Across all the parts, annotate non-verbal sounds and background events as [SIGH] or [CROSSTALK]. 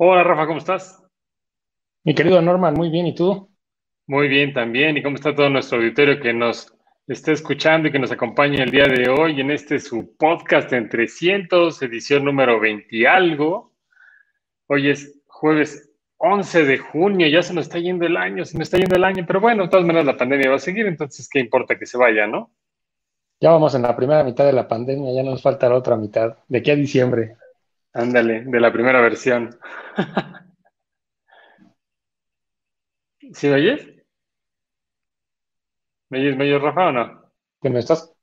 Hola Rafa, ¿cómo estás? Mi querido Norman, muy bien, ¿y tú? Muy bien también. ¿Y cómo está todo nuestro auditorio que nos está escuchando y que nos acompaña el día de hoy en este su podcast en 300, edición número 20 y algo? Hoy es jueves 11 de junio, ya se nos está yendo el año, se nos está yendo el año, pero bueno, de todas maneras la pandemia va a seguir, entonces qué importa que se vaya, ¿no? Ya vamos en la primera mitad de la pandemia, ya nos falta la otra mitad, de aquí a diciembre. Ándale, de la primera versión. ¿Sí me oyes? ¿Me oyes, me oyes, Rafa, o no? ¿Que me estás?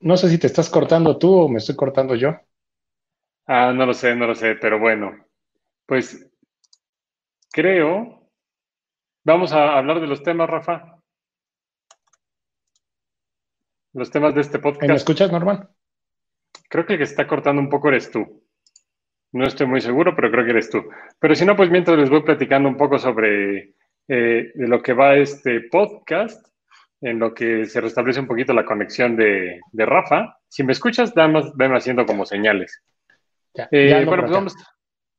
No sé si te estás cortando tú o me estoy cortando yo. Ah, no lo sé, no lo sé, pero bueno, pues creo, vamos a hablar de los temas, Rafa. Los temas de este podcast. ¿Me escuchas, Norman? Creo que el que está cortando un poco eres tú. No estoy muy seguro, pero creo que eres tú. Pero si no, pues mientras les voy platicando un poco sobre eh, de lo que va este podcast, en lo que se restablece un poquito la conexión de, de Rafa. Si me escuchas, más, ven haciendo como señales. Eh, bueno, pues vamos.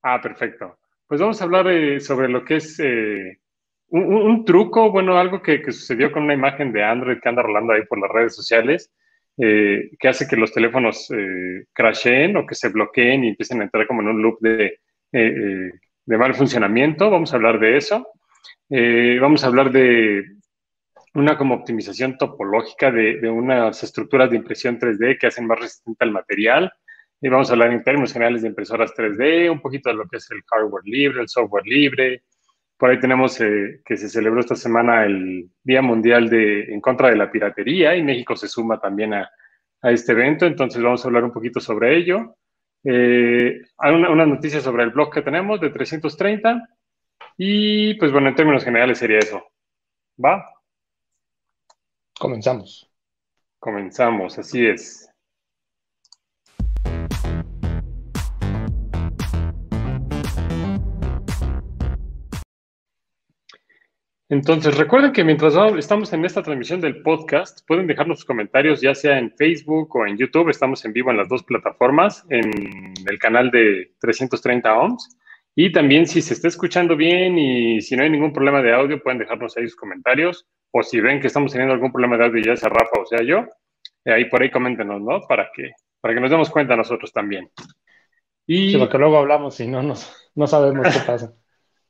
Ah, perfecto. Pues vamos a hablar eh, sobre lo que es un, un, truco, bueno, algo que, que, sucedió con una imagen de Android que anda rolando ahí por las redes sociales, eh, que hace que los teléfonos eh, crasheen o que se bloqueen y empiecen a entrar como en un loop de, eh, eh, mal funcionamiento. Vamos a hablar de eso. vamos a hablar de una como optimización topológica de, de, unas estructuras de impresión 3D que hacen más resistente al material. Y vamos a hablar en términos generales de impresoras 3D, un poquito de lo que es el hardware libre, el software libre, por ahí tenemos eh, que se celebró esta semana el Día Mundial de, en contra de la piratería y México se suma también a, a este evento, entonces vamos a hablar un poquito sobre ello. Eh, hay una, una, noticia sobre el blog que tenemos de 330 y pues bueno, en términos generales sería eso. ¿Va? Comenzamos. Comenzamos, así es. Entonces, recuerden que mientras estamos en esta transmisión del podcast, pueden dejarnos sus comentarios ya sea en Facebook o en YouTube. Estamos en vivo en las dos plataformas, en el canal de 330 ohms. Y también si se está escuchando bien y si no hay ningún problema de audio, pueden dejarnos ahí sus comentarios. O si ven que estamos teniendo algún problema de audio, ya sea Rafa o sea yo, eh, ahí por ahí coméntenos, ¿no? Para que, para que nos demos cuenta nosotros también. Y... Sí, porque luego hablamos y no, nos, no sabemos qué pasa.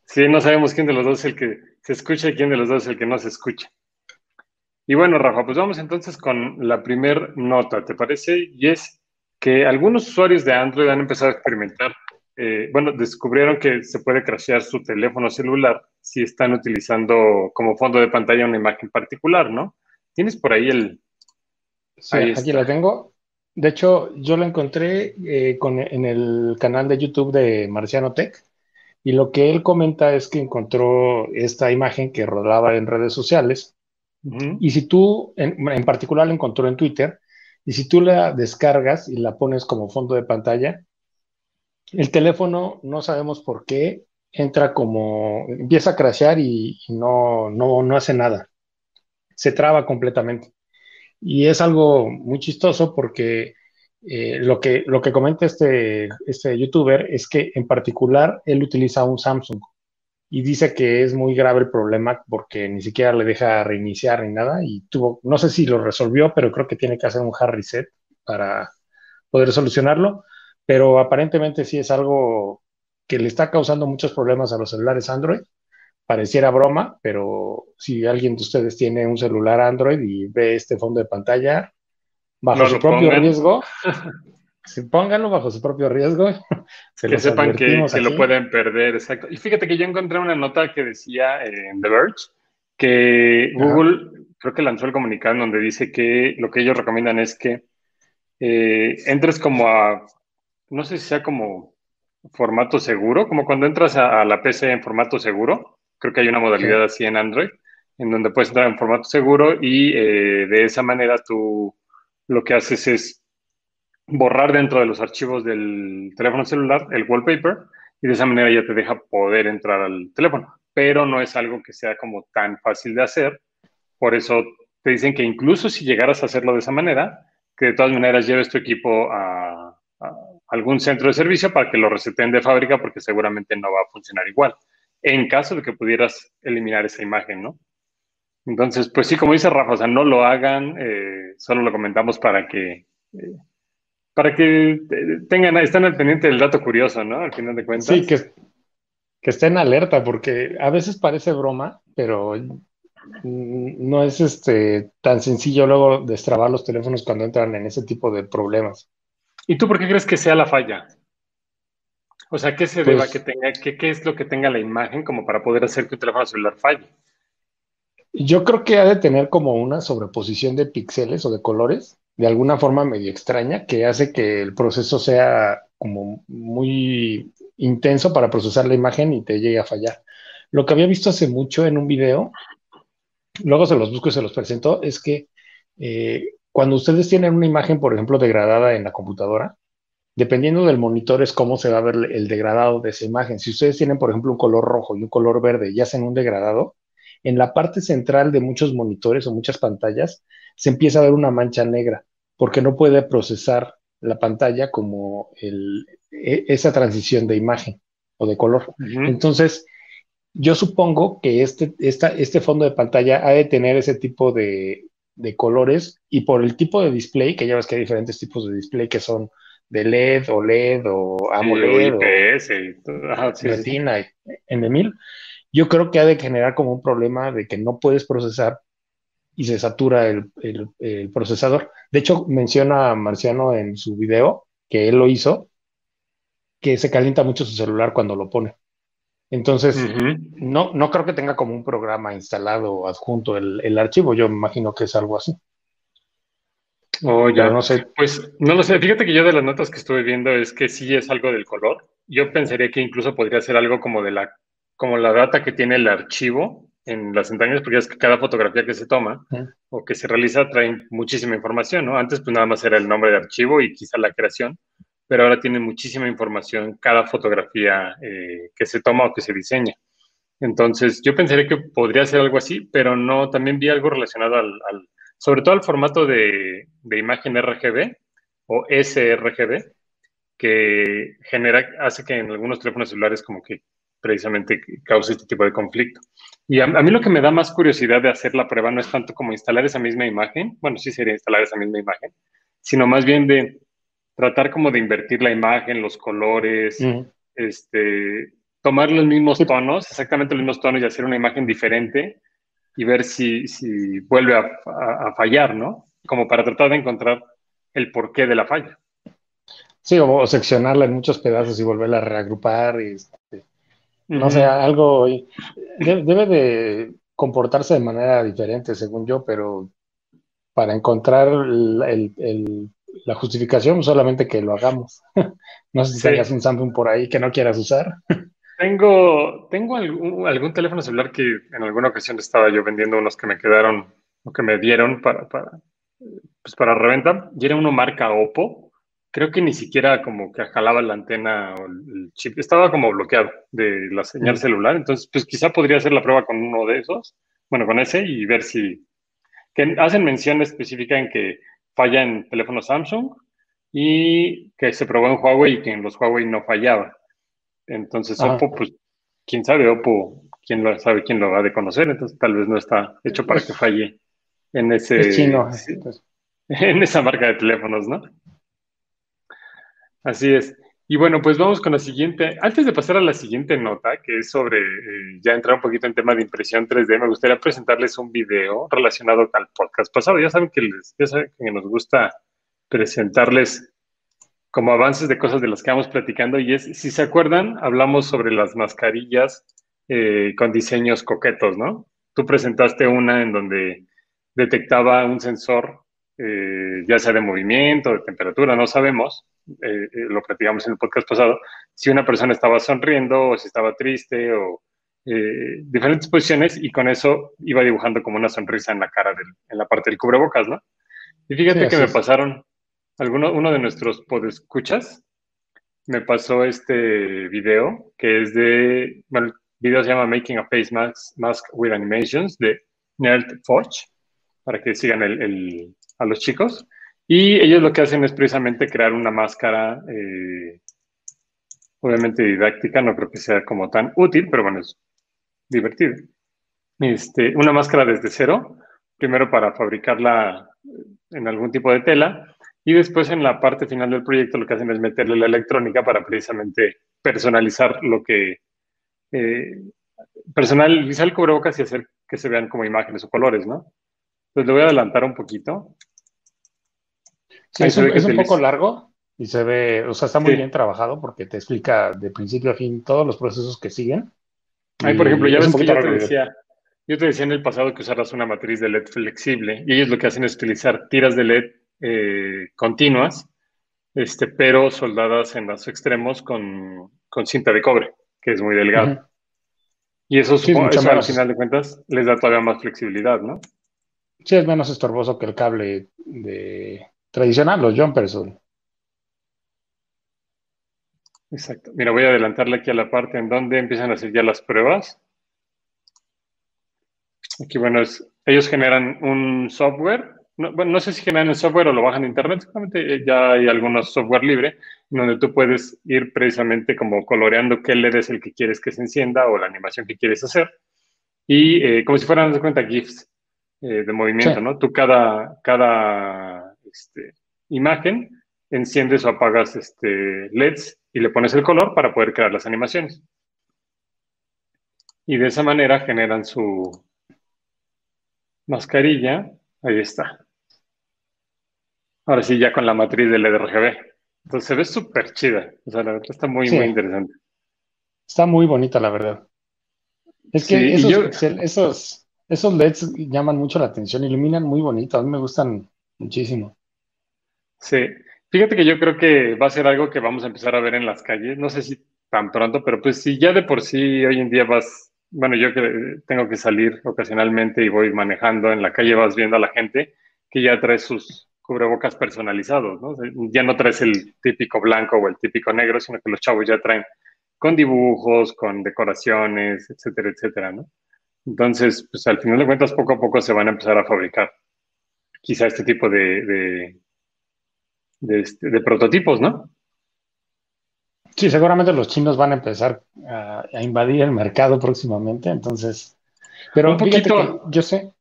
Sí, no sabemos quién de los dos es el que se escucha y quién de los dos es el que no se escucha. Y bueno, Rafa, pues vamos entonces con la primer nota, ¿te parece? Y es que algunos usuarios de Android han empezado a experimentar, eh, bueno, descubrieron que se puede crashear su teléfono celular si están utilizando como fondo de pantalla una imagen particular, ¿no? ¿Tienes por ahí el... Sí, aquí la tengo. De hecho, yo la encontré eh, con, en el canal de YouTube de Marciano Tech y lo que él comenta es que encontró esta imagen que rodaba en redes sociales. Y si tú, en, en, particular la encontró en Twitter, y si tú la descargas y la pones como fondo de pantalla, el teléfono, no sabemos por qué, entra como, empieza a crashear y, y no, no, no hace nada. Se traba completamente. Y es algo muy chistoso porque eh, lo, que, lo que comenta este, este youtuber es que en particular él utiliza un Samsung y dice que es muy grave el problema porque ni siquiera le deja reiniciar ni nada y tuvo, no sé si lo resolvió, pero creo que tiene que hacer un hard reset para poder solucionarlo, pero aparentemente sí es algo que le está causando muchos problemas a los celulares Android. Pareciera broma, pero si alguien de ustedes tiene un celular Android y ve este fondo de pantalla, bajo su propio riesgo, [LAUGHS] si pónganlo bajo su propio riesgo. [LAUGHS] que sepan que, que lo pueden perder, exacto. Y fíjate que yo encontré una nota que decía en The Verge que Google creo que lanzó el comunicado en donde dice que lo que ellos recomiendan es que eh, entres como a, no sé si sea como formato seguro, como cuando entras a, a la PC en formato seguro, creo que hay una modalidad sí. así en Android, en donde puedes entrar en formato seguro y eh, de esa manera tú lo que haces es borrar dentro de los archivos del teléfono celular el wallpaper y de esa manera ya te deja poder entrar al teléfono. Pero no es algo que sea como tan fácil de hacer. Por eso te dicen que incluso si llegaras a hacerlo de esa manera, que de todas maneras lleves tu equipo a, algún centro de servicio para que lo reseten de fábrica porque seguramente no va a funcionar igual, en caso de que pudieras eliminar esa imagen, ¿no? Entonces, pues sí, como dice Rafa, o sea, no lo hagan, eh, solo lo comentamos para que, eh, para que tengan, estén al pendiente del dato curioso, ¿no? Al final de cuentas. Sí, que, que estén alerta, porque a veces parece broma, pero no es este tan sencillo luego destrabar los teléfonos cuando entran en ese tipo de problemas. ¿Y tú por qué crees que sea la falla? O sea, ¿qué se deba pues que tenga, qué, qué es lo que tenga la imagen como para poder hacer que un teléfono celular falle? Yo creo que ha de tener como una sobreposición de píxeles o de colores, de alguna forma medio extraña, que hace que el proceso sea como muy intenso para procesar la imagen y te llegue a fallar. Lo que había visto hace mucho en un video, luego se los busco y se los presento, es que eh, cuando ustedes tienen una imagen, por ejemplo, degradada en la computadora, dependiendo del monitor es cómo se va a ver el degradado de esa imagen. Si ustedes tienen, por ejemplo, un color rojo y un color verde y hacen un degradado, en la parte central de muchos monitores o muchas pantallas se empieza a ver una mancha negra, porque no puede procesar la pantalla como el, e, esa transición de imagen o de color. Entonces, yo supongo que este, este fondo de pantalla ha de tener ese tipo de, de, colores y por el tipo de display, que ya ves que hay diferentes tipos de display que son de LED, o LED o AMOLED o IPS, y Retina, en yo creo que ha de generar como un problema de que no puedes procesar y se satura el, el, procesador. De hecho, menciona Marciano en su video que él lo hizo, que se calienta mucho su celular cuando lo pone. Entonces, no, no creo que tenga como un programa instalado o adjunto el, el, archivo. Yo me imagino que es algo así. Oh, ya. no sé. Pues no lo sé. Fíjate que yo de las notas que estuve viendo es que sí es algo del color. Yo pensaría que incluso podría ser algo como de la como la data que tiene el archivo en las entrañas, porque es que cada fotografía que se toma o que se realiza trae muchísima información, ¿no? Antes pues nada más era el nombre de archivo y quizá la creación, pero ahora tiene muchísima información cada fotografía eh, que se toma o que se diseña. Entonces, yo pensaría que podría ser algo así, pero no, también vi algo relacionado al, sobre todo al formato de, de, imagen RGB o sRGB, que genera, hace que en algunos teléfonos celulares como que precisamente causa este tipo de conflicto. Y a, mí lo que me da más curiosidad de hacer la prueba no es tanto como instalar esa misma imagen, bueno, sí sería instalar esa misma imagen, sino más bien de tratar como de invertir la imagen, los colores, este, tomar los mismos tonos, exactamente los mismos tonos y hacer una imagen diferente y ver si, si vuelve a, a, fallar, ¿no? Como para tratar de encontrar el porqué de la falla. Sí, o seccionarla en muchos pedazos y volverla a reagrupar y este, no sé, algo debe de comportarse de manera diferente, según yo, pero para encontrar la justificación, solamente que lo hagamos. [LAUGHS] no sé si tengas un Samsung por ahí que no quieras usar. Tengo, tengo algún, teléfono celular que en alguna ocasión estaba yo vendiendo unos que me quedaron o que me dieron para, para, pues para reventa, y era uno marca Oppo creo que ni siquiera como que jalaba la antena o el chip, estaba como bloqueado de la señal celular, entonces pues quizá podría hacer la prueba con uno de esos, bueno, con ese y ver si, que hacen mención específica en que falla en teléfono Samsung y que se probó en Huawei y que en los Huawei no fallaba. Entonces. Oppo, pues, quién sabe, Oppo, quién lo sabe, quién lo va de conocer, entonces tal vez no está hecho para que falle en ese... [LAUGHS] En esa marca de teléfonos, ¿no? Así es. Y bueno, pues vamos con la siguiente. Antes de pasar a la siguiente nota, que es sobre eh, ya entrar un poquito en tema de impresión 3D, me gustaría presentarles un video relacionado al podcast pasado. Ya saben que, les, ya saben que nos gusta presentarles como avances de cosas de las que vamos platicando. Y es, si se acuerdan, hablamos sobre las mascarillas eh, con diseños coquetos, ¿no? Tú presentaste una en donde detectaba un sensor, eh, ya sea de movimiento, de temperatura, no sabemos eh, eh, lo platicamos en el podcast pasado, si una persona estaba sonriendo o si estaba triste o eh, diferentes posiciones y con eso iba dibujando como una sonrisa en la cara, en la parte del cubrebocas, ¿no? Y fíjate que me pasaron, alguno, uno de nuestros podescuchas me pasó este video que es de, bueno, el video se llama Making a Face Mask, with Animations de Nerd Forge, para que sigan el, a los chicos. Y ellos lo que hacen es precisamente crear una máscara, eh, obviamente didáctica, no creo que sea como tan útil, pero bueno, es divertido. Este, una máscara desde cero, primero para fabricarla en algún tipo de tela, y después en la parte final del proyecto lo que hacen es meterle la electrónica para precisamente personalizar lo que... Eh, personalizar el cubrebocas y hacer que se vean como imágenes o colores, ¿no? Entonces le voy a adelantar un poquito. Sí, es, un, poco largo y se ve, o sea, está muy bien trabajado porque te explica de principio a fin todos los procesos que siguen. Ahí, por ejemplo, ya ves que yo te decía, yo te decía en el pasado que usarás una matriz de LED flexible y ellos lo que hacen es utilizar tiras de LED eh, continuas, este, pero soldadas en los extremos con, cinta de cobre, que es muy delgado. Y eso, supongo, eso al final de cuentas les da todavía más flexibilidad, ¿no? Sí, es menos estorboso que el cable de tradicional, los jumpers. Exacto. Mira, voy a adelantarle aquí a la parte en donde empiezan a hacer ya las pruebas. Aquí, bueno, ellos generan un software. No, bueno, no sé si generan el software o lo bajan de internet. Seguramente eh, ya hay algunos software libre donde tú puedes ir precisamente como coloreando qué LED es el que quieres que se encienda o la animación que quieres hacer. Y eh, como si fueran, de cuenta, GIFs eh, de movimiento, ¿no? Tú cada, cada este, imagen enciendes o apagas este, LEDs y le pones el color para poder crear las animaciones. Y de esa manera generan su mascarilla. Ahí está. Ahora sí, ya con la matriz del LED RGB. Entonces se ve súper chida. O sea, la verdad está muy, muy interesante. Está muy bonita, la verdad. Es que esos, esos, LEDs llaman mucho la atención, iluminan muy bonito. A mí me gustan muchísimo. Sí. Fíjate que yo creo que va a ser algo que vamos a empezar a ver en las calles. No sé si tan pronto, pero pues si ya de por sí hoy en día vas, bueno, yo que tengo que salir ocasionalmente y voy manejando en la calle, vas viendo a la gente que ya trae sus cubrebocas personalizados, ¿no? Ya no traes el típico blanco o el típico negro, sino que los chavos ya traen con dibujos, con decoraciones, etcétera, etcétera, ¿no? Entonces, pues al final de cuentas, poco a poco se van a empezar a fabricar quizá este tipo de, este, de, prototipos, ¿no? Sí, seguramente los chinos van a empezar a, invadir el mercado próximamente, entonces. Pero un poquito, yo sé.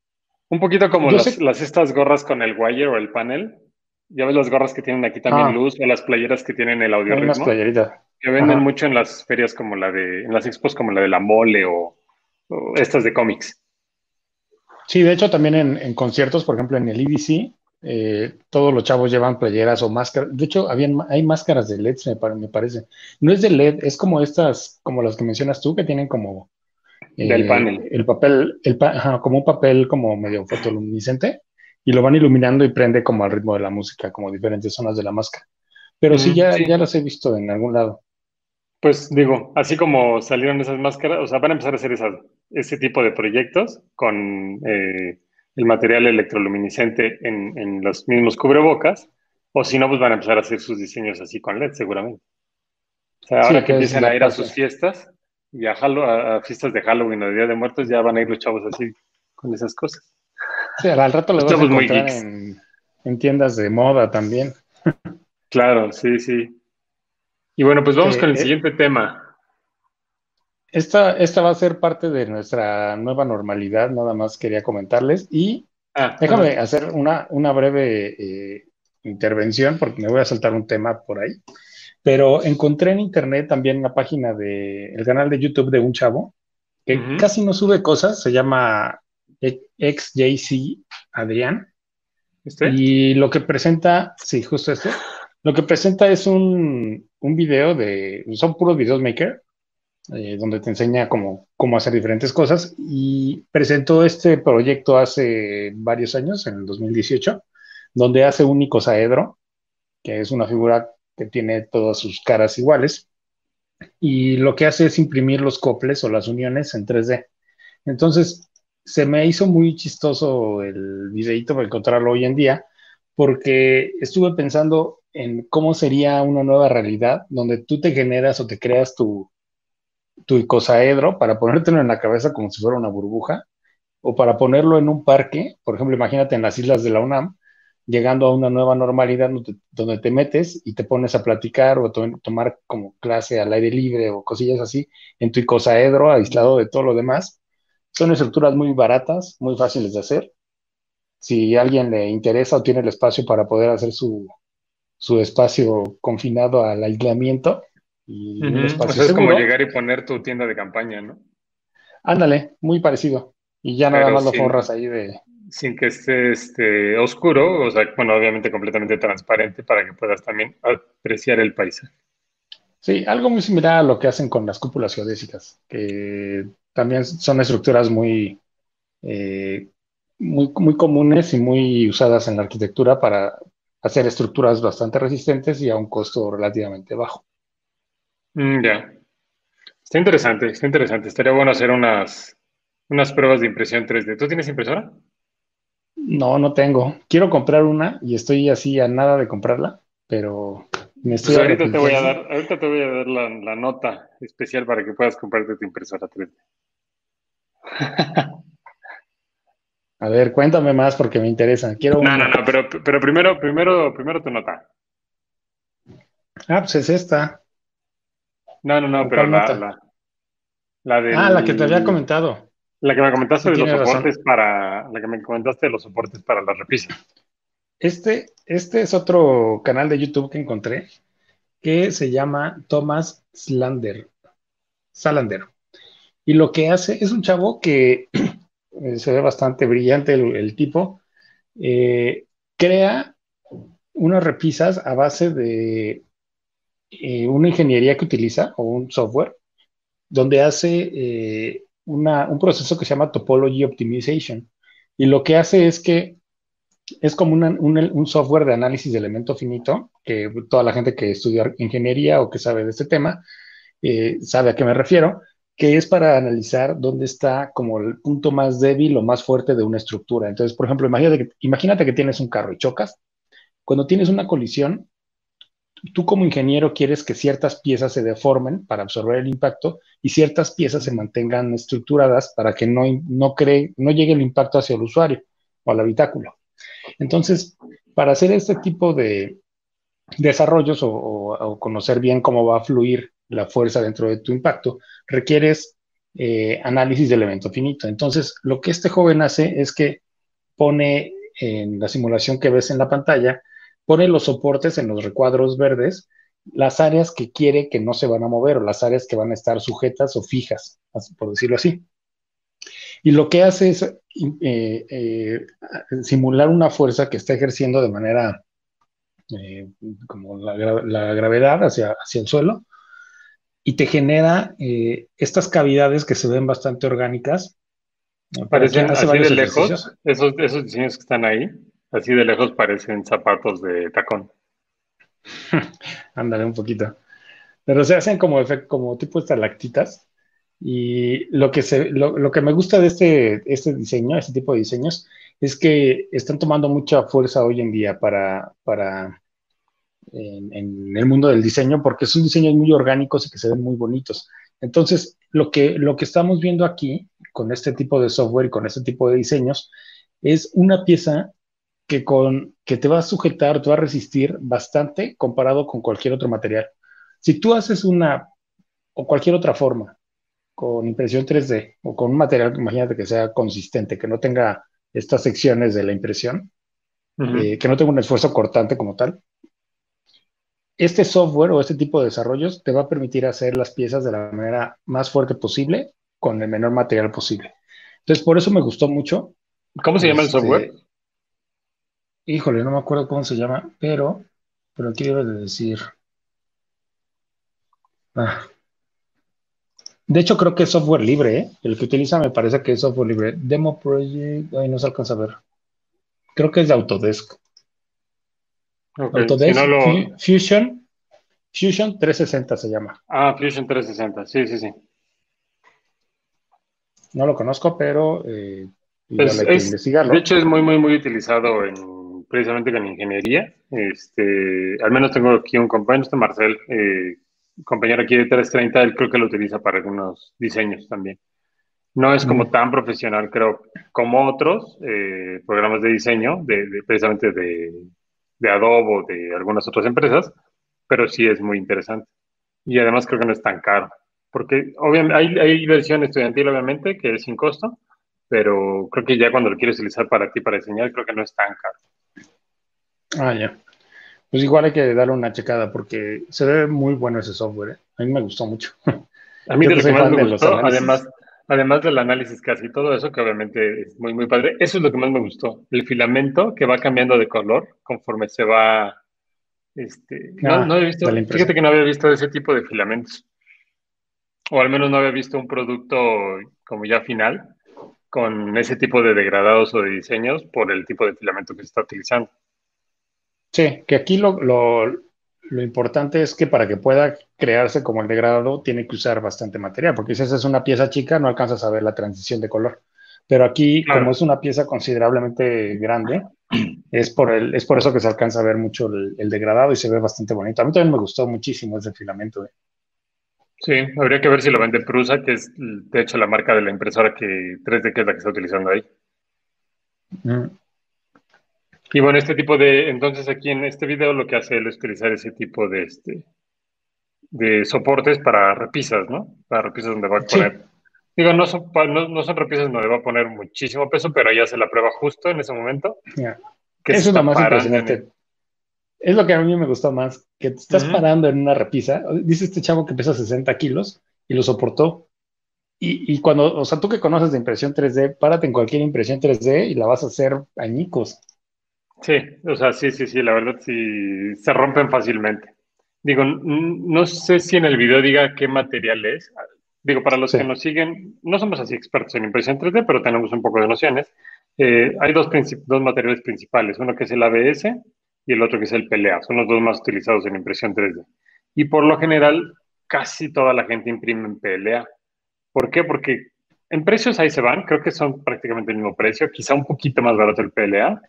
Un poquito como las, estas gorras con el wire o el panel. Ya ves las gorras que tienen aquí también ah. luz o las playeras que tienen el audio ritmo. Que venden mucho en las ferias como la de, en las expos como la de la mole o, estas de cómics. Sí, de hecho también en, conciertos, por ejemplo en el EDC, eh, todos los chavos llevan playeras o máscaras. De hecho, habían, hay máscaras de LED, me, parece. No es de LED, es como estas, como las que mencionas tú, que tienen como... Del eh, panel. El papel, el como un papel como medio fotoluminiscente, y lo van iluminando y prende como al ritmo de la música, como diferentes zonas de la máscara. Pero sí, ya, ya las he visto en algún lado. Pues digo, así como salieron esas máscaras, o sea, van a empezar a hacer ese tipo de proyectos con eh, el material electroluminiscente en, los mismos cubrebocas, o si no, pues van a empezar a hacer sus diseños así con LED, seguramente. O sea, ahora que empiezan a ir a sus fiestas, y a, a, fiestas de Halloween o de Día de Muertos, ya van a ir los chavos así con esas cosas. Sí, al rato los vas a encontrar en, en tiendas de moda también. Claro, sí, sí. Y bueno, pues vamos con el siguiente tema. Esta, esta va a ser parte de nuestra nueva normalidad, nada más quería comentarles. Y ah, déjame hacer una, una breve eh, intervención porque me voy a saltar un tema por ahí. Pero encontré en internet también una página del el canal de YouTube de un chavo que casi no sube cosas, se llama XJC Adrián. ¿Este? Y lo que presenta, sí, justo este, lo que presenta es un, un video de, son puros videos maker, eh, donde te enseña cómo, cómo hacer diferentes cosas y presentó este proyecto hace varios años, en el 2018, donde hace un icosaedro, que es una figura que tiene todas sus caras iguales, y lo que hace es imprimir los coples o las uniones en 3D. Entonces, se me hizo muy chistoso el videito para encontrarlo hoy en día, porque estuve pensando en cómo sería una nueva realidad donde tú te generas o te creas tu, tu icosaedro para ponértelo en la cabeza como si fuera una burbuja o para ponerlo en un parque, por ejemplo, imagínate en las islas de la UNAM, llegando a una nueva normalidad donde, te metes y te pones a platicar o tomar como clase al aire libre o cosillas así en tu icosaedro, aislado de todo lo demás. Son estructuras muy baratas, muy fáciles de hacer. Si alguien le interesa o tiene el espacio para poder hacer su, espacio confinado al aislamiento. Y es como llegar y poner tu tienda de campaña, ¿no? Ándale, muy parecido. Y ya nada más lo forras ahí de, sin que esté este, oscuro, o sea, bueno, obviamente completamente transparente para que puedas también apreciar el paisaje. Sí, algo muy similar a lo que hacen con las cúpulas geodésicas, que también son estructuras muy, eh, muy, muy comunes y muy usadas en la arquitectura para hacer estructuras bastante resistentes y a un costo relativamente bajo. Mm, ya. Está interesante, está interesante. Estaría bueno hacer unas, unas pruebas de impresión 3D. ¿Tú tienes impresora? No, no tengo. Quiero comprar una y estoy así a nada de comprarla, pero me estoy pues ahorita, te voy a dar, ahorita te voy a dar la, nota especial para que puedas comprarte tu impresora 3D. [LAUGHS] A ver, cuéntame más porque me interesa. Quiero no, no, no, pero, pero primero, primero, primero tu nota. Ah, pues es esta. No, no, no, pero la, la, de. Ah, la que te había comentado. La que me comentaste de los soportes para. La que me comentaste de los soportes para la repisa. Este, este es otro canal de YouTube que encontré que se llama Thomas Slander. Salander. Y lo que hace es un chavo que [CLEARS THROAT] se ve bastante brillante el, tipo. Eh, crea unas repisas a base de eh, una ingeniería que utiliza o un software donde hace eh, un proceso que se llama Topology Optimization. Y lo que hace es que es como un, software de análisis de elemento finito, que toda la gente que estudia ingeniería o que sabe de este tema eh, sabe a qué me refiero, que es para analizar dónde está como el punto más débil o más fuerte de una estructura. Entonces, por ejemplo, imagínate imagínate que tienes un carro y chocas. Cuando tienes una colisión, tú como ingeniero quieres que ciertas piezas se deformen para absorber el impacto y ciertas piezas se mantengan estructuradas para que no, no, cree, no llegue el impacto hacia el usuario o al habitáculo. Entonces, para hacer este tipo de desarrollos o, conocer bien cómo va a fluir la fuerza dentro de tu impacto, requieres eh, análisis de elemento finito. Entonces, lo que este joven hace es que pone en la simulación que ves en la pantalla, pone los soportes en los recuadros verdes, las áreas que quiere que no se van a mover o las áreas que van a estar sujetas o fijas, por decirlo así. Y lo que hace es eh, eh, simular una fuerza que está ejerciendo de manera eh, como la, gravedad hacia, hacia, el suelo y te genera estas cavidades que se ven bastante orgánicas. Parecen así de lejos, esos, esos diseños que están ahí, Así de lejos parecen zapatos de tacón. [LAUGHS] Ándale un poquito. Pero se hacen como, como tipo estalactitas. Y lo que, se, lo, que me gusta de este, este diseño, este tipo de diseños, es que están tomando mucha fuerza hoy en día para, para en, en, el mundo del diseño, porque son diseños muy orgánicos y que se ven muy bonitos. Entonces, lo que, lo que estamos viendo aquí, con este tipo de software y con este tipo de diseños, es una pieza que, con, que te va a sujetar, te va a resistir bastante comparado con cualquier otro material. Si tú haces una o cualquier otra forma con impresión 3D o con un material, imagínate que sea consistente, que no tenga estas secciones de la impresión, eh, que no tenga un esfuerzo cortante como tal, este software o este tipo de desarrollos te va a permitir hacer las piezas de la manera más fuerte posible con el menor material posible. Entonces, por eso me gustó mucho. ¿Cómo se llama el este, software? Híjole, no me acuerdo cómo se llama, pero, pero aquí debe de decir. Ah. De hecho, creo que es software libre, ¿eh? El que utiliza me parece que es software libre. Demo Project, ahí no se alcanza a ver. Creo que es de Autodesk. Autodesk Fusion, Fusion 360 se llama. Ah, Fusion 360, sí, sí, sí. No lo conozco, pero eh, investigarlo. De hecho, es muy, muy, muy utilizado en precisamente con ingeniería. Este, al menos tengo aquí un compañero, este Marcel, eh, compañero aquí de 330, él creo que lo utiliza para algunos diseños también. No es como tan profesional, creo, como otros eh, programas de diseño, de, precisamente de, de Adobe o de algunas otras empresas, pero sí es muy interesante. Y además creo que no es tan caro, porque obviamente hay, hay versión estudiantil, obviamente, que es sin costo, pero creo que ya cuando lo quieres utilizar para ti, para diseñar, creo que no es tan caro. Ah, ya. Pues igual hay que darle una checada porque se ve muy bueno ese software. ¿eh? A mí me gustó mucho. A mí de lo que más me gustó, además, además del análisis casi todo eso, que obviamente es muy, muy padre, eso es lo que más me gustó. El filamento que va cambiando de color conforme se va... Este, no, ah, no había visto, fíjate que no había visto ese tipo de filamentos. O al menos no había visto un producto como ya final con ese tipo de degradados o de diseños por el tipo de filamento que se está utilizando. Sí, que aquí lo, lo importante es que para que pueda crearse como el degradado, tiene que usar bastante material, porque si esa es una pieza chica, no alcanzas a ver la transición de color. Pero aquí, como es una pieza considerablemente grande, es por, el, es por eso que se alcanza a ver mucho el, degradado y se ve bastante bonito. A mí también me gustó muchísimo ese filamento. ¿eh? Sí, habría que ver si lo vende Prusa, que es de hecho la marca de la impresora que 3D que es la que está utilizando ahí. Mm. Y bueno, este tipo de, entonces aquí en este video lo que hace él es utilizar ese tipo de, este, de soportes para repisas, ¿no? Para repisas donde va a poner, digo, no son, no, son repisas donde va a poner muchísimo peso, pero ahí hace la prueba justo en ese momento. Eso es lo más impresionante. Es lo que a mí me gustó más, que te estás parando en una repisa, dice este chavo que pesa 60 kilos y lo soportó. Y, y, cuando, o sea, tú que conoces de impresión 3D, párate en cualquier impresión 3D y la vas a hacer añicos. Sí, o sea, sí, sí, sí, la verdad sí se rompen fácilmente. Digo, no sé si en el video diga qué material es. Digo, para los que nos siguen, no somos así expertos en impresión 3D, pero tenemos un poco de nociones. Eh, hay dos, dos materiales principales, uno que es el ABS y el otro que es el PLA. Son los dos más utilizados en impresión 3D. Y por lo general, casi toda la gente imprime en PLA. ¿Por qué? Porque en precios ahí se van, creo que son prácticamente el mismo precio, quizá un poquito más barato el PLA,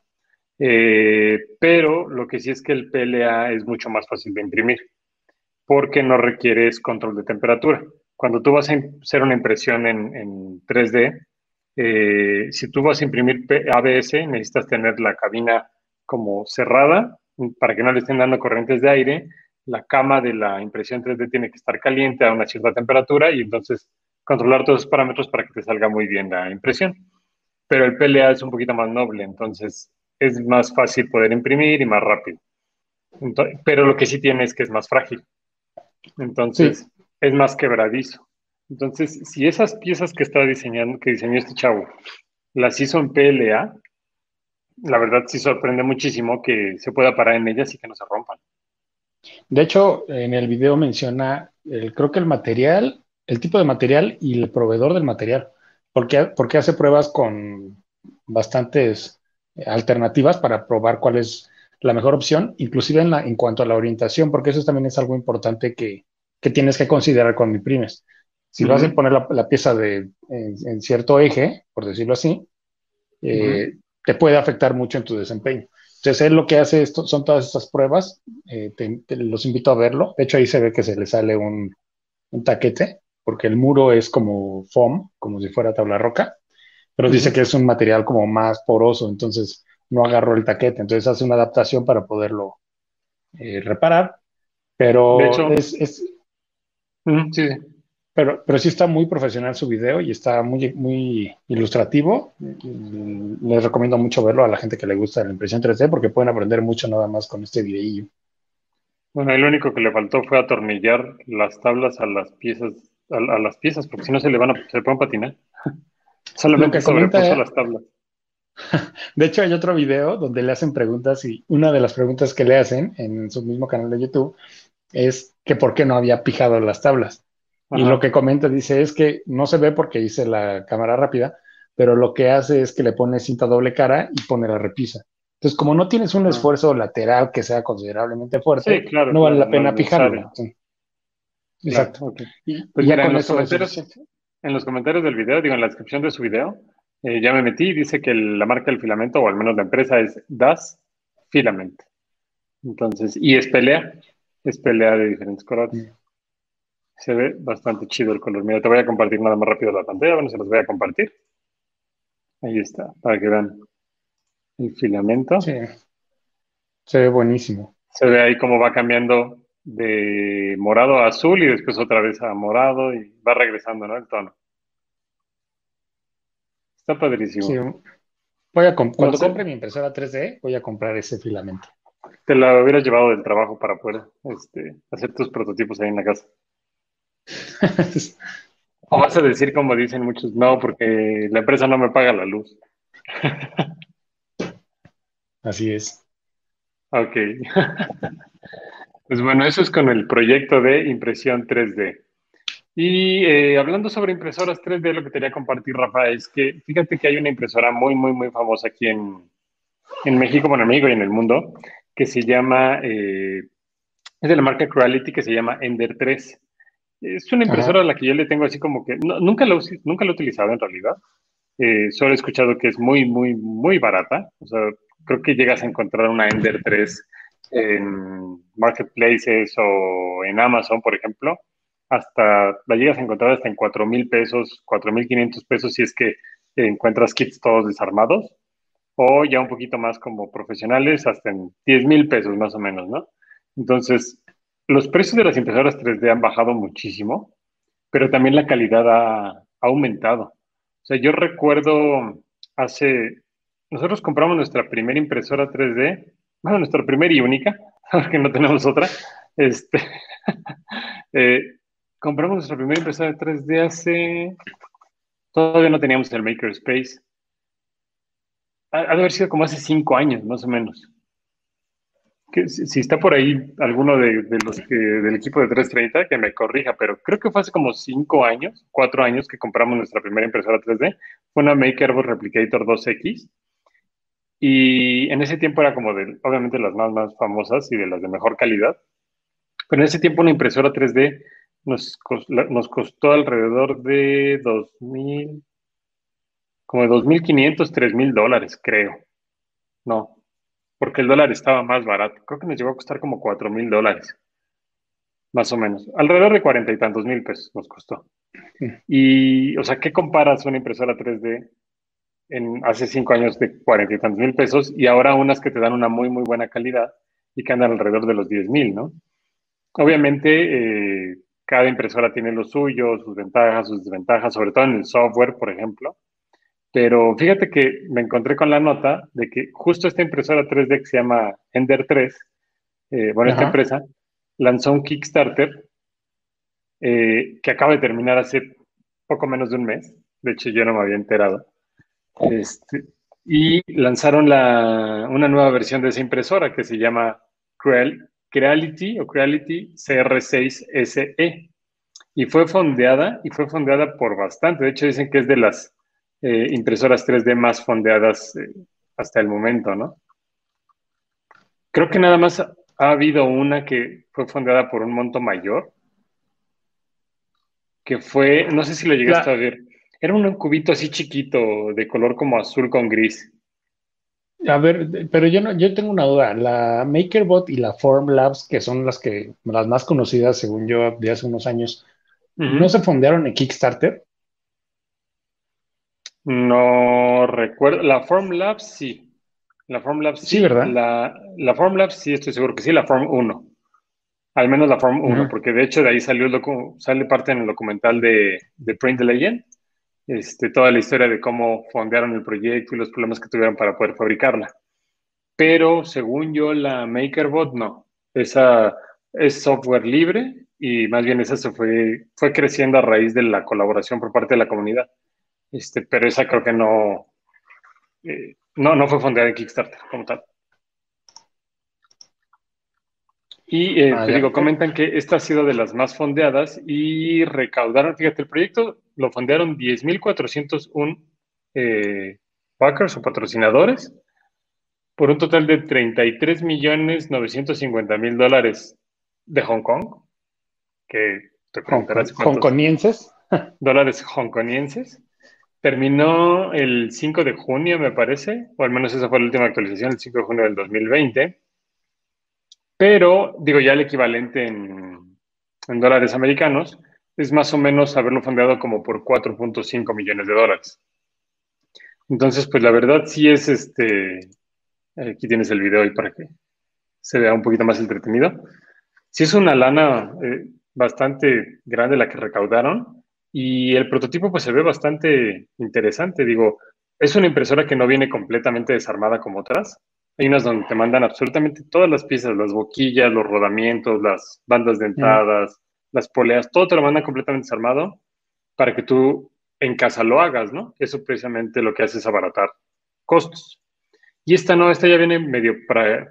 eh, pero lo que sí es que el PLA es mucho más fácil de imprimir porque no requieres control de temperatura. Cuando tú vas a hacer una impresión en, 3D, eh, si tú vas a imprimir ABS, necesitas tener la cabina como cerrada para que no le estén dando corrientes de aire. La cama de la impresión 3D tiene que estar caliente a una cierta temperatura y entonces controlar todos esos parámetros para que te salga muy bien la impresión. Pero el PLA es un poquito más noble, entonces es más fácil poder imprimir y más rápido. pero lo que sí tiene es que es más frágil. Entonces, es más quebradizo. Entonces, si esas piezas que está diseñando, que diseñó este chavo, las hizo en PLA, la verdad sí sorprende muchísimo que se pueda parar en ellas y que no se rompan. De hecho, en el video menciona, el, creo que el material, el tipo de material y el proveedor del material, porque, porque hace pruebas con bastantes alternativas para probar cuál es la mejor opción, inclusive en, la, en cuanto a la orientación, porque eso también es algo importante que, tienes que considerar cuando imprimes. Si vas a poner la, pieza de, en, cierto eje, por decirlo así, eh, te puede afectar mucho en tu desempeño. Entonces, él lo que hace esto, son todas estas pruebas, eh, los invito a verlo. De hecho, ahí se ve que se le sale un, un taquete, porque el muro es como foam, como si fuera tabla roca pero dice que es un material como más poroso, entonces no agarró el taquete, entonces hace una adaptación para poderlo eh, reparar, pero es, sí. Pero, pero sí está muy profesional su video y está muy, muy ilustrativo. Les recomiendo mucho verlo a la gente que le gusta la impresión 3D porque pueden aprender mucho nada más con este videillo. Bueno, lo único que le faltó fue atornillar las tablas a las piezas, a, las piezas, porque si no se le van a, se pueden patinar. Solamente sobrepuso las tablas. [LAUGHS] De hecho, hay otro video donde le hacen preguntas y una de las preguntas que le hacen en su mismo canal de YouTube es que por qué no había pijado las tablas. Y lo que comenta dice es que no se ve porque hice la cámara rápida, pero lo que hace es que le pone cinta doble cara y pone la repisa. Entonces, como no tienes un esfuerzo lateral que sea considerablemente fuerte, no vale la pena pijarlo. Exacto. Y, pues ya con eso en los comentarios del video, digo, en la descripción de su video, eh, ya me metí y dice que la marca del filamento, o al menos la empresa, es Das Filament. Entonces, y es pelea, es pelea de diferentes colores. Se ve bastante chido el color. Mira, te voy a compartir nada más rápido la pantalla. Bueno, se los voy a compartir. Ahí está, para que vean el filamento. Sí. Se ve buenísimo. Se ve ahí cómo va cambiando de morado a azul y después otra vez a morado y va regresando, ¿no? El tono. Está padrísimo. Sí. Voy a Cuando compre mi impresora 3D, voy a comprar ese filamento. Te la hubieras llevado del trabajo para poder este, hacer tus prototipos ahí en la casa. [LAUGHS] o vas a decir, como dicen muchos, no, porque la empresa no me paga la luz. Así es. Ok. [LAUGHS] pues bueno, eso es con el proyecto de impresión 3D. Y eh, hablando sobre impresoras 3D, lo que quería compartir, Rafa, es que fíjate que hay una impresora muy, muy, muy famosa aquí en, en México, bueno, en México y en el mundo, que se llama, eh, es de la marca Creality, que se llama Ender 3. Es una impresora a la que yo le tengo así como que, nunca, lo, nunca lo he utilizado en realidad. Eh, solo he escuchado que es muy, muy, muy barata. O sea, creo que llegas a encontrar una Ender 3 en marketplaces o en Amazon, por ejemplo, hasta la llegas a encontrar hasta en 4 mil pesos, 4 mil 500 pesos si es que encuentras kits todos desarmados, o ya un poquito más como profesionales, hasta en 10 mil pesos más o menos, ¿no? Entonces, los precios de las impresoras 3D han bajado muchísimo, pero también la calidad ha, aumentado. O sea, yo recuerdo hace, nosotros compramos nuestra primera impresora 3D, bueno, nuestra primera y única, [LAUGHS] porque no tenemos otra, este, [LAUGHS] eh, compramos nuestra primera impresora 3D hace, todavía no teníamos el Makerspace, ha, de haber sido como hace cinco años, más o menos si, está por ahí alguno de, los del equipo de 330, que me corrija, pero creo que fue hace como cinco años, cuatro años que compramos nuestra primera impresora 3D. Fue una MakerBot Replicator 2X. Y en ese tiempo era como de, obviamente, las más, más famosas y de las de mejor calidad. Pero en ese tiempo una impresora 3D nos, nos costó alrededor de 2.000, como de 2.500, 3.000 dólares, creo. No, porque el dólar estaba más barato. Creo que nos llegó a costar como 4 mil dólares, más o menos. Alrededor de cuarenta y tantos mil pesos nos costó. Y, o sea, ¿qué comparas una impresora 3D en hace cinco años de cuarenta y tantos mil pesos y ahora unas que te dan una muy, muy buena calidad y que andan alrededor de los 10 mil, ¿no? Obviamente, eh, cada impresora tiene lo suyo, sus ventajas, sus desventajas, sobre todo en el software, por ejemplo. Pero fíjate que me encontré con la nota de que justo esta impresora 3D que se llama Ender 3, eh, bueno, esta empresa lanzó un Kickstarter eh, que acaba de terminar hace poco menos de un mes. De hecho, yo no me había enterado. Este, y lanzaron una nueva versión de esa impresora que se llama Creality o Creality CR6 SE. Y fue fondeada, y fue fondeada por bastante. De hecho, dicen que es de las eh, impresoras 3D más fondeadas eh, hasta el momento, ¿no? Creo que nada más ha, habido una que fue fondeada por un monto mayor, que fue, no sé si lo llegaste a ver, era un cubito así chiquito, de color como azul con gris. A ver, pero yo no, yo tengo una duda. La MakerBot y la Formlabs, que son las que las más conocidas, según yo, de hace unos años, ¿no se fondearon en Kickstarter? No recuerdo. La Formlabs sí. La Formlabs sí. ¿verdad? La, la Formlabs sí, estoy seguro que sí. La Form 1. Al menos la Form 1, porque de hecho de ahí salió sale parte en el documental de, de Print the Legend. Este, toda la historia de cómo fondearon el proyecto y los problemas que tuvieron para poder fabricarla. Pero según yo, la MakerBot no. Esa es software libre y más bien esa se fue, fue creciendo a raíz de la colaboración por parte de la comunidad. Este, pero esa creo que no, eh, no, no fue fondeada en Kickstarter como tal. Y eh, ah, te digo, comentan que esta ha sido de las más fondeadas y recaudaron, fíjate, el proyecto lo fondearon 10.401 eh, backers o patrocinadores por un total de 33 millones 950 mil dólares de Hong Kong, que te preguntarás hongkonienses. [LAUGHS] Dólares hongkonienses. Terminó el 5 de junio, me parece, o al menos esa fue la última actualización, el 5 de junio del 2020. Pero, digo, ya el equivalente en, dólares americanos es más o menos haberlo fondeado como por 4.5 millones de dólares. Entonces, pues la verdad sí es este, aquí tienes el video ahí para que se vea un poquito más entretenido. Sí es una lana eh, bastante grande la que recaudaron y el prototipo pues se ve bastante interesante. Digo, es una impresora que no viene completamente desarmada como otras. Hay unas donde te mandan absolutamente todas las piezas, las boquillas, los rodamientos, las bandas dentadas, las poleas, todo te lo mandan completamente desarmado para que tú en casa lo hagas, ¿no? Eso precisamente lo que hace es abaratar costos. Y esta no, esta ya viene medio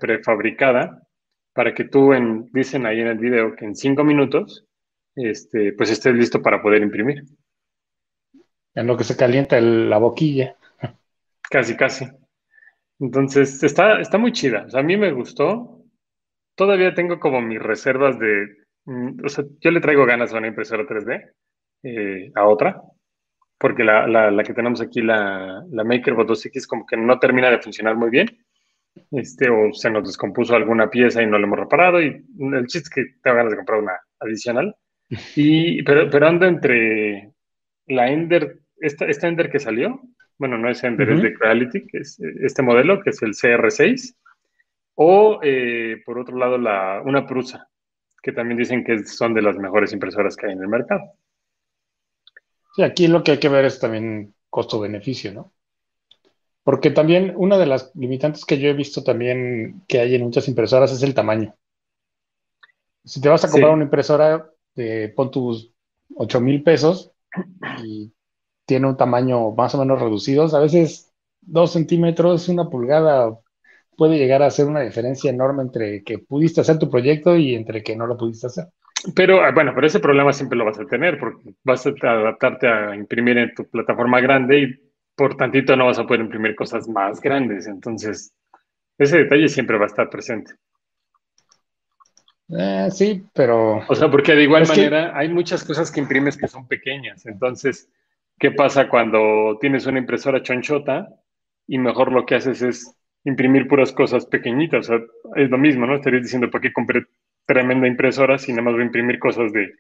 prefabricada para que tú, en, dicen ahí en el video, que en cinco minutos, este, pues estés listo para poder imprimir. En lo que se calienta la boquilla. Casi, casi. Entonces, está, está muy chida. O sea, a mí me gustó. Todavía tengo como mis reservas de... Mm, o sea, yo le traigo ganas a una impresora 3D, eh, a otra, porque la, la, que tenemos aquí, la, la MakerBot 2X, como que no termina de funcionar muy bien. Este, o se nos descompuso alguna pieza y no la hemos reparado. Y el chiste es que tengo ganas de comprar una adicional. [LAUGHS] Y, pero, pero ando entre la Ender, esta, esta Ender que salió, bueno, no es Ender, es de Creality, que es este modelo, que es el CR6, o eh, por otro lado la, una Prusa, que también dicen que son de las mejores impresoras que hay en el mercado. Sí, aquí lo que hay que ver es también costo-beneficio, ¿no? Porque también una de las limitantes que yo he visto también que hay en muchas impresoras es el tamaño. Si te vas a comprar una impresora, de, pon tus 8 mil pesos y tiene un tamaño más o menos reducido. A veces dos centímetros, una pulgada puede llegar a ser una diferencia enorme entre que pudiste hacer tu proyecto y entre que no lo pudiste hacer. Pero ah, bueno, pero ese problema siempre lo vas a tener porque vas a adaptarte a imprimir en tu plataforma grande y por tantito no vas a poder imprimir cosas más grandes. Entonces, ese detalle siempre va a estar presente. Eh, sí, pero... O sea, porque de igual manera hay muchas cosas que imprimes que son pequeñas. Entonces, ¿Qué pasa cuando tienes una impresora chonchota y mejor lo que haces es imprimir puras cosas pequeñitas? O sea, es lo mismo, ¿no? Estarías diciendo, ¿para qué compré tremenda impresora si nada más voy a imprimir cosas de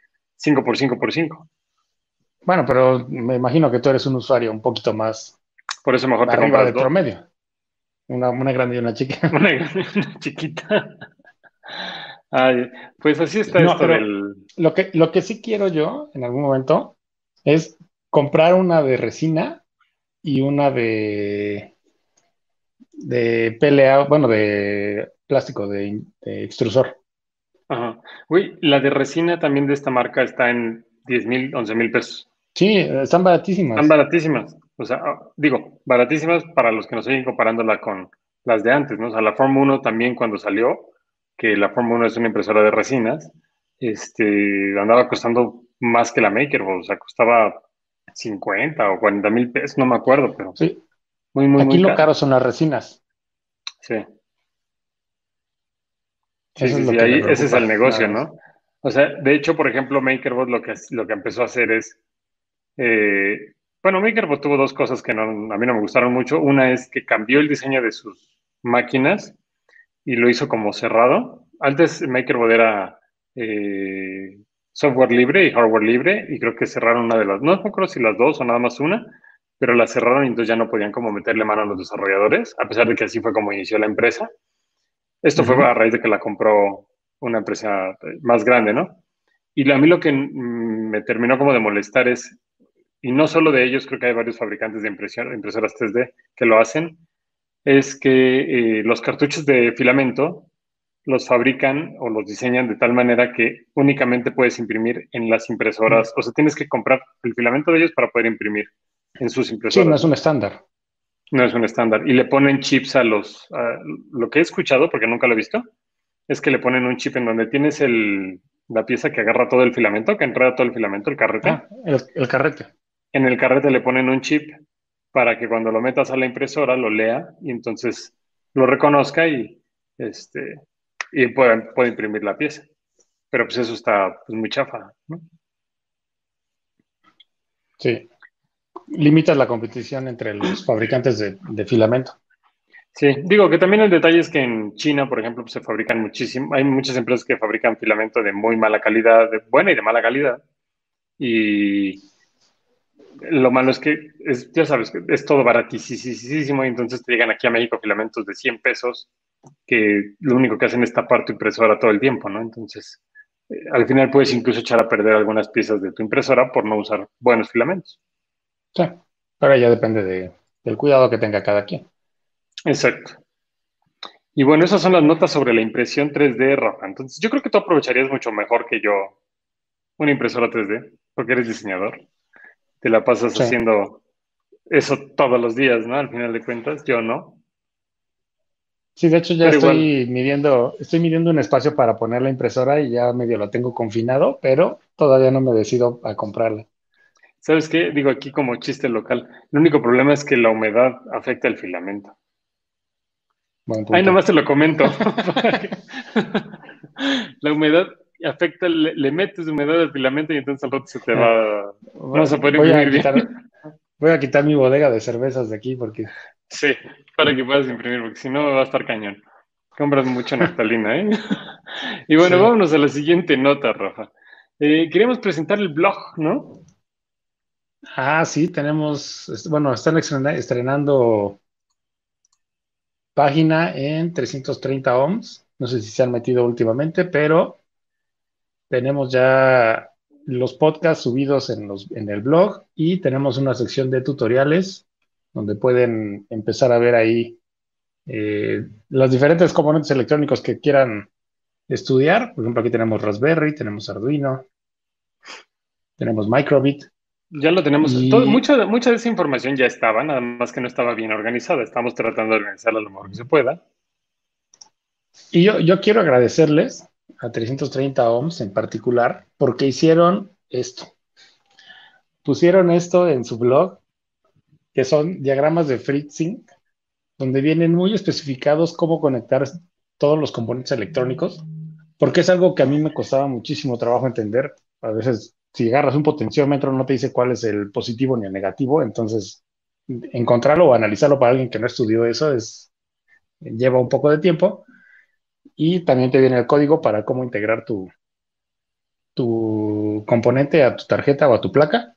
5x5x5? Bueno, pero me imagino que tú eres un usuario un poquito más. Por eso mejor te compras de promedio. Una, una, grande y una chiquita. [LAUGHS] Una grande y una chiquita. Ay, pues así está esto del... Lo que, lo que sí quiero yo en algún momento es comprar una de resina y una de, de PLA, bueno, de plástico, de, extrusor. Ajá. Uy, la de resina también de esta marca está en 10 mil, 11 mil pesos. Sí, están baratísimas. Están baratísimas. O sea, ah, digo, baratísimas para los que nos siguen comparándola con las de antes, ¿no? O sea, la Form 1 también cuando salió, que la Form 1 es una impresora de resinas, este, andaba costando más que la Maker, o sea, costaba 50 o 40 mil pesos, no me acuerdo, pero sí. Muy, muy, Aquí lo caro. son las resinas. Sí. Sí, sí, ahí, ese es el negocio, ¿no? O sea, de hecho, por ejemplo, MakerBot lo que, lo que empezó a hacer es, eh, bueno, MakerBot tuvo dos cosas que no, a mí no me gustaron mucho. Una es que cambió el diseño de sus máquinas y lo hizo como cerrado. Antes MakerBot era eh, software libre y hardware libre, y creo que cerraron una de las, no me acuerdo si las dos o nada más una, pero la cerraron y entonces ya no podían como meterle mano a los desarrolladores, a pesar de que así fue como inició la empresa. Esto fue a raíz de que la compró una empresa más grande, ¿no? Y a mí lo que me terminó como de molestar es, y no solo de ellos, creo que hay varios fabricantes de impresión, impresoras 3D que lo hacen, es que eh, los cartuchos de filamento los fabrican o los diseñan de tal manera que únicamente puedes imprimir en las impresoras. O sea, tienes que comprar el filamento de ellos para poder imprimir en sus impresoras. Sí, no es un estándar. No es un estándar. Y le ponen chips a los... lo que he escuchado, porque nunca lo he visto, es que le ponen un chip en donde tienes el, la pieza que agarra todo el filamento, que enreda todo el filamento, el carrete. Ah, el carrete. En el carrete le ponen un chip para que cuando lo metas a la impresora lo lea y entonces lo reconozca y este, y puede, imprimir la pieza. Pero pues eso está pues, muy chafa, ¿no? Sí. Limitas la competición entre los fabricantes de, filamento. Sí, digo que también el detalle es que en China, por ejemplo, pues, se fabrican muchísimo, hay muchas empresas que fabrican filamento de muy mala calidad, de buena y de mala calidad, Y lo malo es que, es, ya sabes, es todo baratísimo y entonces te llegan aquí a México filamentos de 100 pesos que lo único que hacen es tapar tu impresora todo el tiempo, ¿no? Entonces, eh, al final puedes incluso echar a perder algunas piezas de tu impresora por no usar buenos filamentos. Sí, pero ya depende de, del cuidado que tenga cada quien. Exacto. Y bueno, esas son las notas sobre la impresión 3D, Rafa. Entonces, yo creo que tú aprovecharías mucho mejor que yo una impresora 3D, porque eres diseñador. Te la pasas haciendo eso todos los días, ¿no? Al final de cuentas, yo no. Sí, de hecho ya estoy midiendo, estoy midiendo un espacio para poner la impresora y ya medio lo tengo confinado, pero todavía no me decido a comprarla. ¿Sabes qué? Digo aquí como chiste local. El único problema es que la humedad afecta el filamento. Ahí nomás te lo comento. [LAUGHS] la humedad afecta, le, metes humedad al filamento y entonces al rato se te va. Vamos a poder voy a, quitar, voy a quitar mi bodega de cervezas de aquí porque. Sí, para que puedas imprimir, porque si no va a estar cañón. Compras mucha naftalina, ¿eh? [LAUGHS] y bueno, vámonos a la siguiente nota, Rafa. Eh, queremos presentar el blog, ¿no? Ah, sí, tenemos, bueno, están estrenando página en 330 ohms. No sé si se han metido últimamente, pero tenemos ya los podcasts subidos en, los, en el blog y tenemos una sección de tutoriales donde pueden empezar a ver ahí eh, los diferentes componentes electrónicos que quieran estudiar. Por ejemplo, aquí tenemos Raspberry, tenemos Arduino, tenemos Microbit. Ya lo tenemos. mucha, mucha de esa información ya estaba, nada más que no estaba bien organizada. Estamos tratando de organizarla lo mejor que se pueda. Y yo, yo quiero agradecerles a 330 ohms en particular porque hicieron esto. Pusieron esto en su blog, que son diagramas de FreeSync, donde vienen muy especificados cómo conectar todos los componentes electrónicos, porque es algo que a mí me costaba muchísimo trabajo entender. A veces si agarras un potenciómetro no te dice cuál es el positivo ni el negativo, entonces encontrarlo o analizarlo para alguien que no estudió eso es lleva un poco de tiempo y también te viene el código para cómo integrar tu, tu componente a tu tarjeta o a tu placa.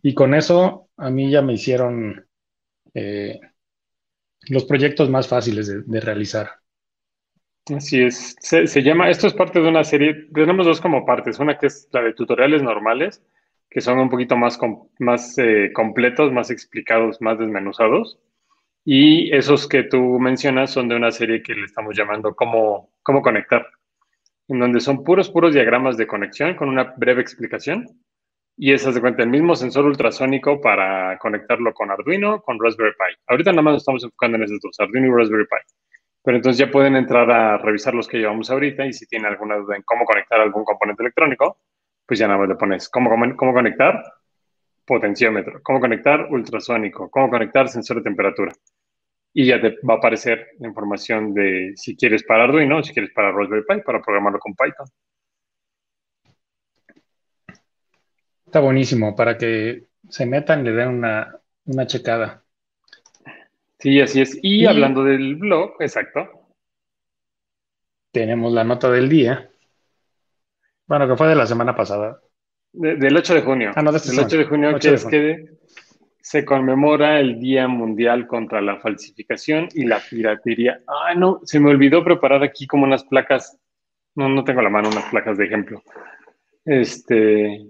Y con eso a mí ya me hicieron eh, los proyectos más fáciles de realizar. Así es. Se, llama, esto es parte de una serie, tenemos dos como partes. Una que es la de tutoriales normales, que son un poquito más, más eh, completos, más explicados, más desmenuzados. Y esos que tú mencionas son de una serie que le estamos llamando cómo, cómo conectar, en donde son puros, puros diagramas de conexión con una breve explicación. Y esas de cuenta, el mismo sensor ultrasónico para conectarlo con Arduino, con Raspberry Pi. Ahorita nada más nos estamos enfocando en esos dos, Arduino y Raspberry Pi. Pero entonces ya pueden entrar a revisar los que llevamos ahorita y si tienen alguna duda en cómo conectar algún componente electrónico, pues ya nada más le pones cómo, cómo conectar potenciómetro, cómo conectar ultrasónico, cómo conectar sensor de temperatura. Y ya te va a aparecer la información de si quieres para Arduino si quieres para Raspberry Pi, para programarlo con Python. Está buenísimo, para que se metan le den una, una checada. Sí, así es. Y, hablando del blog, exacto. Tenemos la nota del día. Bueno, que fue de la semana pasada. del 8 de junio. Ah, no, de este Del 8 de junio, que es que se conmemora el Día Mundial contra la Falsificación y la Piratería. Ah, no, se me olvidó preparar aquí como unas placas. No, no tengo la mano unas placas de ejemplo. Este,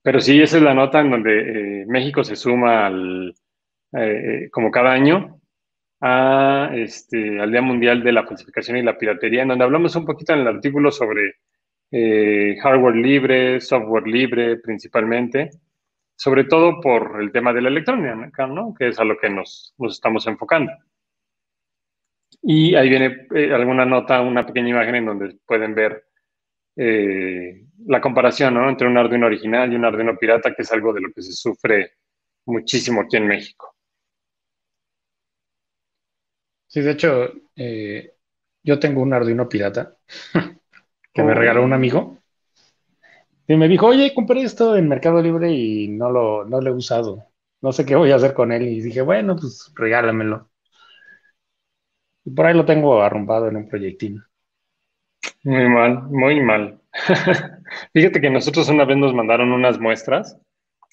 pero sí, esa es la nota en donde eh, México se suma al, eh, eh, como cada año, a, este, al Día Mundial de la Falsificación y la Piratería, en donde hablamos un poquito en el artículo sobre hardware libre, software libre principalmente, sobre todo por el tema de la electrónica, ¿no? que es a lo que nos, nos estamos enfocando. Y ahí viene eh, alguna nota, una pequeña imagen en donde pueden ver eh, la comparación ¿no? entre un Arduino original y un Arduino pirata, que es algo de lo que se sufre muchísimo aquí en México. Sí, de hecho, eh, yo tengo un Arduino pirata [LAUGHS] que me regaló un amigo. Y me dijo, oye, compré esto en Mercado Libre y no lo, no lo he usado. No sé qué voy a hacer con él. Y dije, bueno, pues regálamelo. Y por ahí lo tengo arrumbado en un proyectín. Muy mal, muy mal. [LAUGHS] Fíjate que nosotros una vez nos mandaron unas muestras.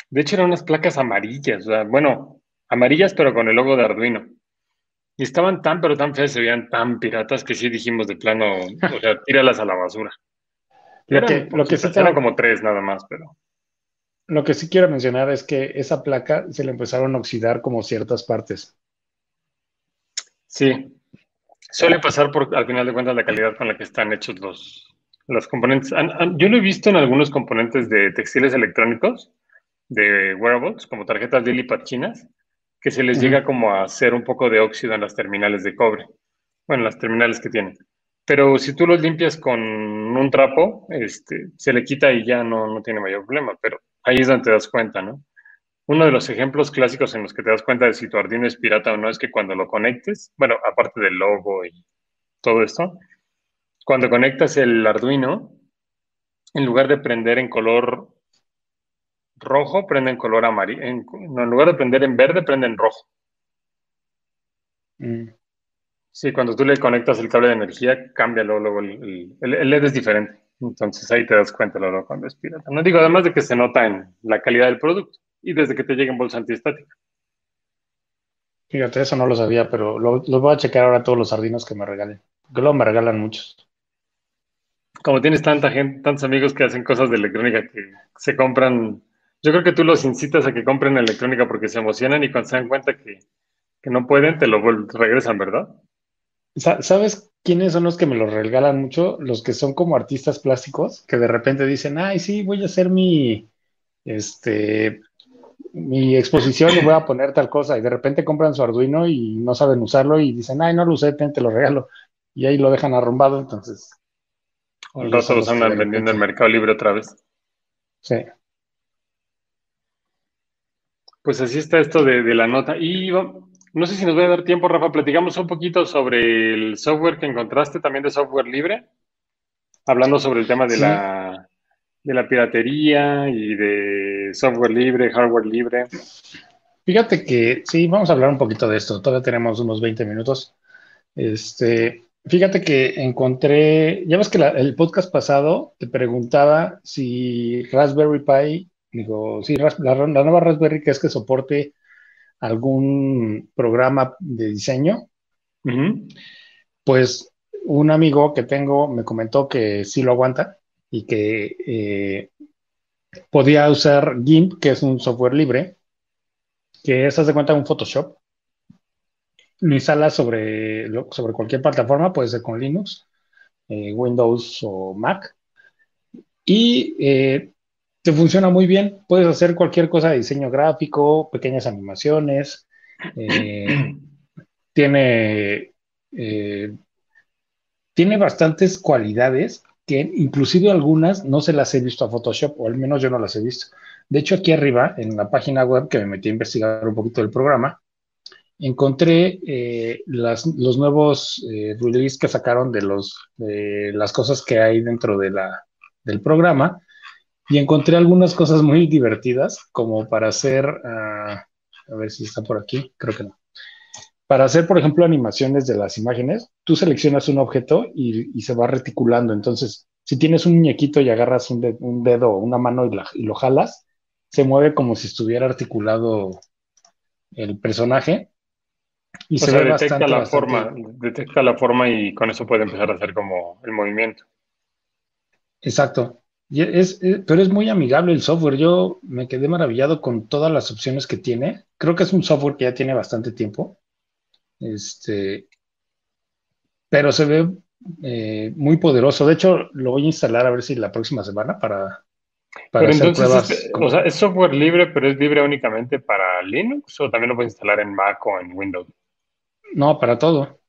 De hecho, eran unas placas amarillas, o sea, bueno, amarillas, pero con el logo de Arduino. Y estaban tan, pero tan feas, se veían tan piratas que sí dijimos de plano, o sea, tíralas a la basura. Lo que, lo que sí eran como tres nada más, pero. Lo que sí quiero mencionar es que esa placa se le empezaron a oxidar como ciertas partes. Sí, suele pasar por, al final de cuentas, la calidad con la que están hechos los, los componentes. Yo lo he visto en algunos componentes de textiles electrónicos, de wearables, como tarjetas de Lilipat chinas, que se les llega como a hacer un poco de óxido en las terminales de cobre. Bueno, las terminales que tienen. Pero si tú los limpias con un trapo, este, se le quita y ya no, no tiene mayor problema. Pero ahí es donde te das cuenta, ¿no? Uno de los ejemplos clásicos en los que te das cuenta de si tu Arduino es pirata o no es que cuando lo conectes, bueno, aparte del logo y todo esto, cuando conectas el Arduino, en lugar de prender en color rojo, prende en color amarillo. En, no, en lugar de prender en verde, prende en rojo. Mm. Sí, cuando tú le conectas el cable de energía, cambia luego, el, LED es diferente. Entonces ahí te das cuenta luego cuando es pirata. No digo, además de que se nota en la calidad del producto y desde que te llegue en bolsa antiestática. Fíjate, eso no lo sabía, pero lo, voy a checar ahora todos los sardinos que me regalen. Que luego me regalan muchos. Como tienes tanta gente, tantos amigos que hacen cosas de electrónica que se compran yo creo que tú los incitas a que compren electrónica porque se emocionan y cuando se dan cuenta que, no pueden, te lo regresan, ¿verdad? ¿Sabes quiénes son los que me lo regalan mucho? Los que son como artistas plásticos, que de repente dicen, ay, sí, voy a hacer mi, este, mi exposición y voy a poner tal cosa. Y de repente compran su Arduino y no saben usarlo y dicen, ay, no lo usé, te lo regalo. Y ahí lo dejan arrumbado, entonces. Los andan vendiendo en Mercado Libre otra vez. Sí. Pues así está esto de, la nota. Y no sé si nos va a dar tiempo, Rafa, platicamos un poquito sobre el software que encontraste, también de software libre, hablando sobre el tema de, la, de la piratería y de software libre, hardware libre. Fíjate que sí, vamos a hablar un poquito de esto. Todavía tenemos unos 20 minutos. Este, fíjate que encontré, ya ves que el podcast pasado te preguntaba si Raspberry Pi Digo, sí, la, nueva Raspberry que es que soporte algún programa de diseño. Pues un amigo que tengo me comentó que sí lo aguanta y que eh, podía usar GIMP, que es un software libre, que es, de cuenta, un Photoshop. Lo instala sobre, sobre cualquier plataforma, puede ser con Linux, eh, Windows o Mac. Y eh, te funciona muy bien. Puedes hacer cualquier cosa de diseño gráfico, pequeñas animaciones. Eh, [CLEARS THROAT] tiene, eh, tiene bastantes cualidades que inclusive algunas no se las he visto a Photoshop, o al menos yo no las he visto. De hecho, aquí arriba, en la página web que me metí a investigar un poquito del programa, encontré eh, los nuevos releases que sacaron de, los, de las cosas que hay dentro de la, del programa y encontré algunas cosas muy divertidas, como para hacer, ah, a ver si está por aquí, creo que no. Para hacer, por ejemplo, animaciones de las imágenes, tú seleccionas un objeto y, se va reticulando. Entonces, si tienes un muñequito y agarras un, dedo o una mano y, lo jalas, se mueve como si estuviera articulado el personaje. Y se ve detecta la forma, detecta la forma y con eso puede empezar a hacer como el movimiento. Exacto. Es, eh, pero es muy amigable el software. Yo me quedé maravillado con todas las opciones que tiene. Creo que es un software que ya tiene bastante tiempo. Este, pero se ve eh, muy poderoso. De hecho, lo voy a instalar a ver si la próxima semana para, para hacer pruebas. Es, o sea, es software libre, pero es libre únicamente para Linux o también lo puedes instalar en Mac o en Windows. No, para todo.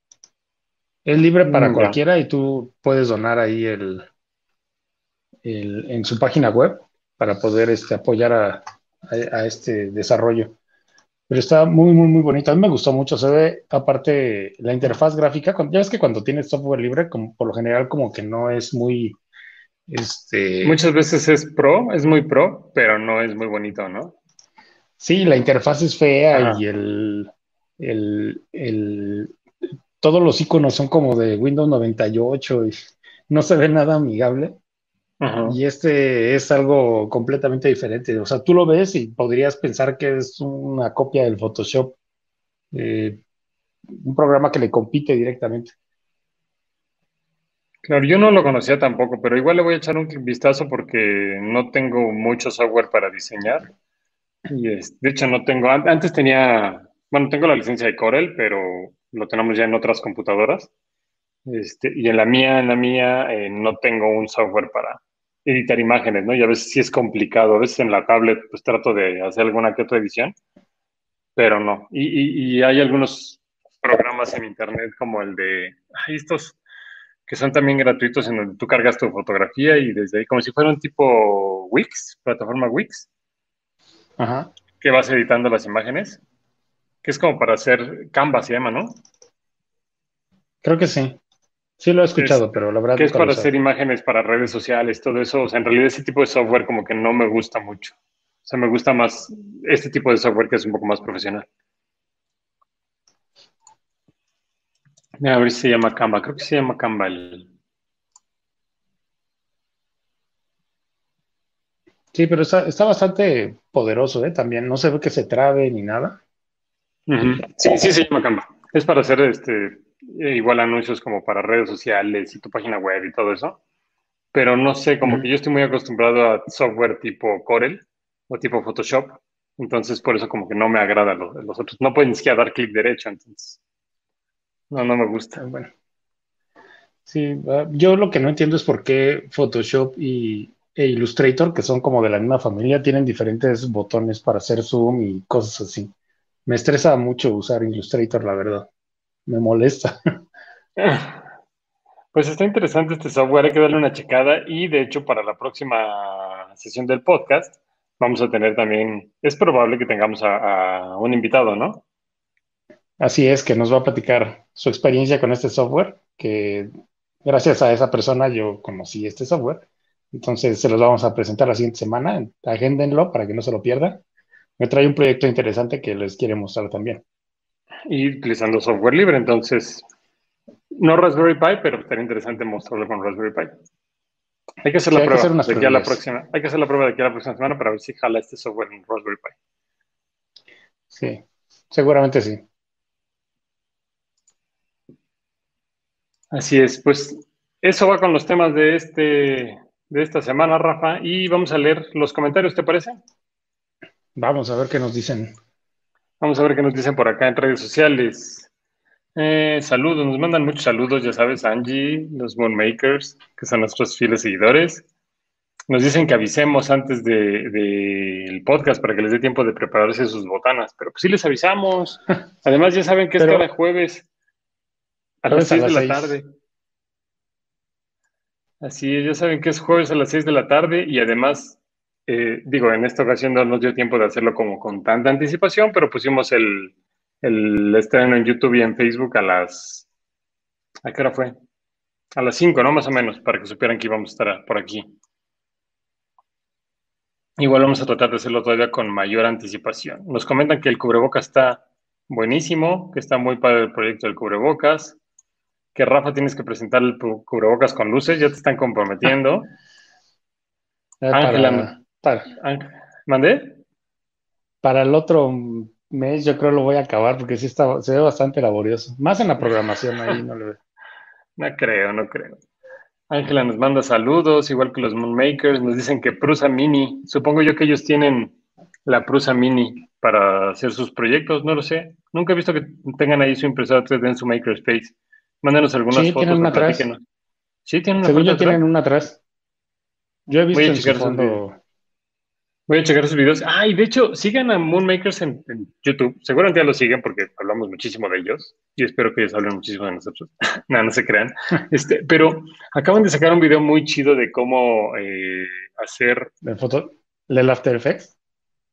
Es libre para mm, cualquiera y tú puedes donar ahí el, en su página web para poder este, apoyar a, este desarrollo. Pero está muy, muy, muy bonito. A mí me gustó mucho. Se ve, aparte, la interfaz gráfica. ya ves que cuando tienes software libre, como, por lo general, como que no es muy. Este... Muchas veces es pro, es muy pro, pero no es muy bonito, ¿no? Sí, la interfaz es fea y el, el, el, todos los iconos son como de Windows 98 y no se ve nada amigable. Y este es algo completamente diferente. O sea, tú lo ves y podrías pensar que es una copia del Photoshop, eh, un programa que le compite directamente. Claro, yo no lo conocía tampoco, pero igual le voy a echar un vistazo porque no tengo mucho software para diseñar. Y es, de hecho no tengo, antes tenía, bueno, tengo la licencia de Corel, pero lo tenemos ya en otras computadoras. Este, y en la mía, en la mía, eh, no tengo un software para editar imágenes, ¿no? Y a veces sí es complicado. A veces en la tablet, pues trato de hacer alguna que otra edición, pero no. Y, y hay algunos programas en internet como el de, estos que son también gratuitos en donde tú cargas tu fotografía y desde ahí, como si fuera un tipo Wix, plataforma Wix, Ajá. que vas editando las imágenes, que es como para hacer Canva, se llama, ¿no? Creo que sí. Sí lo he escuchado, pero la verdad... Que es para hacer imágenes para redes sociales, todo eso. O sea, en realidad ese tipo de software como que no me gusta mucho. O sea, me gusta más este tipo de software que es un poco más profesional. A ver si se llama Canva. Creo que se llama Canva Sí, pero está, bastante poderoso, ¿eh? También no se ve que se trabe ni nada. Sí, sí se llama Canva. Es para hacer este igual anuncios como para redes sociales y tu página web y todo eso. Pero no sé, como que yo estoy muy acostumbrado a software tipo Corel o tipo Photoshop. Entonces, por eso como que no me agrada los, los otros. No pueden ni siquiera dar clic derecho, entonces. No, no me gusta. Bueno. Sí, ah, yo lo que no entiendo es por qué Photoshop y, e Illustrator, que son como de la misma familia, tienen diferentes botones para hacer zoom y cosas así. Me estresa mucho usar Illustrator, la verdad. Me molesta. [LAUGHS] Pues está interesante este software, hay que darle una checada y de hecho para la próxima sesión del podcast vamos a tener también, es probable que tengamos a un invitado, ¿no? Así es, que nos va a platicar su experiencia con este software, que gracias a esa persona yo conocí este software. Entonces se los vamos a presentar la siguiente semana. Agéndenlo para que no se lo pierdan. Me trae un proyecto interesante que les quiere mostrar también. Y utilizando software libre, entonces, no Raspberry Pi, pero estaría interesante mostrarlo con Raspberry Pi. Hay que hacer la prueba de aquí a la próxima. Hay que hacer la prueba de aquí a la próxima semana para ver si jala este software en Raspberry Pi. Sí, seguramente sí. Así es, pues eso va con los temas de, este, de esta semana, Rafa, y vamos a leer los comentarios, ¿te parece? Vamos a ver qué nos dicen. Vamos a ver qué nos dicen por acá en redes sociales. Eh, saludos, nos mandan muchos saludos, ya sabes, Angie, los Moonmakers, que son nuestros fieles seguidores. Nos dicen que avisemos antes del de, podcast para que les dé tiempo de prepararse sus botanas, pero pues sí les avisamos. [LAUGHS] Además, ya saben que es cada jueves. A las 6 de la tarde. Así ya saben que es jueves a las 6 de la tarde y además, eh, digo, en esta ocasión no nos dio tiempo de hacerlo como con tanta anticipación, pero pusimos el, el estreno en YouTube y en Facebook a las... ¿A qué hora fue? A las 5, ¿no? Más o menos, para que supieran que íbamos a estar por aquí. Igual vamos a tratar de hacerlo todavía con mayor anticipación. Nos comentan que el cubrebocas está buenísimo, que está muy padre el proyecto del cubrebocas, que Rafa tienes que presentar el cubrebocas con luces, ya te están comprometiendo. [LAUGHS] Ángela, para, ¿mandé? Para el otro mes yo creo lo voy a acabar porque sí está, se ve bastante laborioso. Más en la programación ahí no lo veo. [LAUGHS] No creo, no creo. Ángela nos manda saludos, igual que los Moonmakers, nos dicen que Prusa Mini, supongo yo que ellos tienen la Prusa Mini para hacer sus proyectos, no lo sé. Nunca he visto que tengan ahí su impresora 3D en su Makerspace. Mándenos algunas sí, Tienen una atrás. Sí, tienen una Según yo tienen una atrás. Yo he visto Voy a checar Voy a checar sus videos. Ah, y de hecho, sigan a Moonmakers en, YouTube. Seguramente ya lo siguen porque hablamos muchísimo de ellos. Y espero que ellos hablen muchísimo de nosotros. [LAUGHS] no, no se crean. [LAUGHS] Este, pero acaban de sacar un video muy chido de cómo eh, hacer. ¿De foto? ¿El After Effects?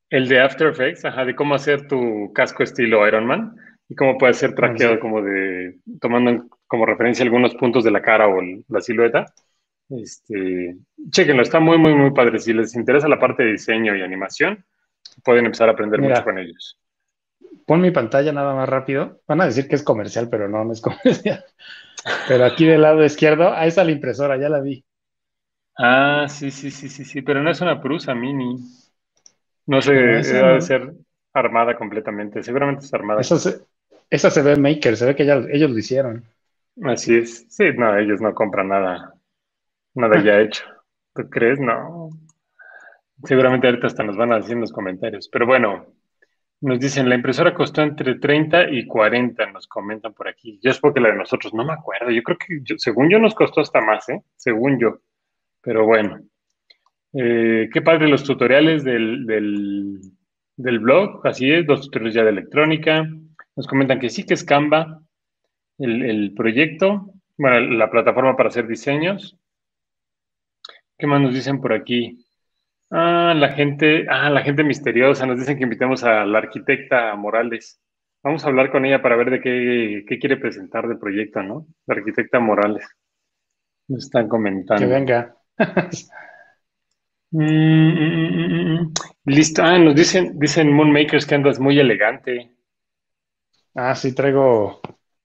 El de After Effects, ajá, de cómo hacer tu casco estilo Iron Man y cómo puede ser traqueado como de, tomando como referencia algunos puntos de la cara o la silueta. Este, chequenlo, está muy, muy, muy padre. Si les interesa la parte de diseño y animación, pueden empezar a aprender mucho con ellos. Pon mi pantalla nada más rápido. Van a decir que es comercial, pero no, no es [LAUGHS] comercial. Pero aquí del lado izquierdo, ahí está la impresora, ya la vi. Ah, sí, sí, sí, sí, sí, pero no es una Prusa Mini. No sé, debe ser armada completamente. Seguramente es armada. Esa se, esa se ve Maker, se ve que ya, ellos lo hicieron. Así es. Sí, no, ellos no compran nada, nada ya hecho. ¿Tú crees? No. Seguramente ahorita hasta nos van a decir en los comentarios. Pero bueno, nos dicen, la impresora costó entre 30 y 40, nos comentan por aquí. Yo espero que la de nosotros, no me acuerdo. Yo creo que, según yo, nos costó hasta más, ¿eh? Según yo. Pero bueno. Eh, qué padre los tutoriales del, del, blog. Así es, dos tutoriales ya de electrónica. Nos comentan que sí que es Canva el, el proyecto. Bueno, la plataforma para hacer diseños. ¿Qué más nos dicen por aquí? Ah, la gente, ah, la gente misteriosa. Nos dicen que invitemos a la arquitecta Morales. Vamos a hablar con ella para ver de qué, quiere presentar de proyecto, ¿no? La arquitecta Morales. Nos están comentando. Que venga. [LAUGHS] Mm, mm, mm, listo. Ah, nos dicen, dicen Moonmakers que andas muy elegante. Ah, sí, traigo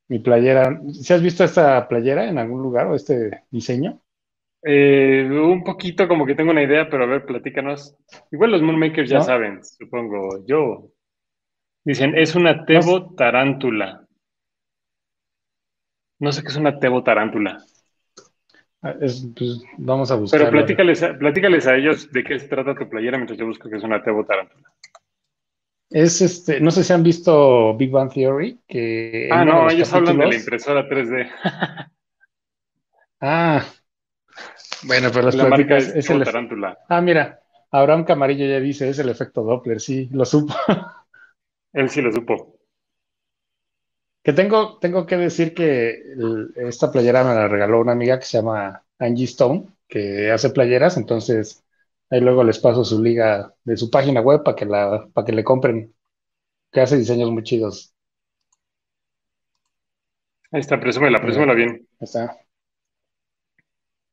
mi playera. ¿Si has visto esta playera en algún lugar o este diseño? Eh, un poquito como que tengo una idea, pero a ver, platícanos. Igual los Moonmakers ya saben, supongo. Yo. Dicen, es una tebo tarántula. No sé qué es una tebo tarántula. Ah, pues, vamos a buscar. Pero platícales, platícales a ellos de qué se trata tu playera mientras yo busco que es una tebo tarántula. Es este, no sé si han visto Big Bang Theory, que. Ah, no, ellos hablan de la impresora 3D. [LAUGHS] ah, bueno, pero las la marca es, el tarántula. Ah, mira, Abraham Camarillo ya dice, es el efecto Doppler, sí, lo supo. [LAUGHS] Él sí lo supo. Que tengo, tengo que decir que esta playera me la regaló una amiga que se llama Angie Stone, que hace playeras, entonces ahí luego les paso su liga de su página web para que la, para que le compren, que hace diseños muy chidos. Ahí está, presúmela, presúmela bien. Ahí está.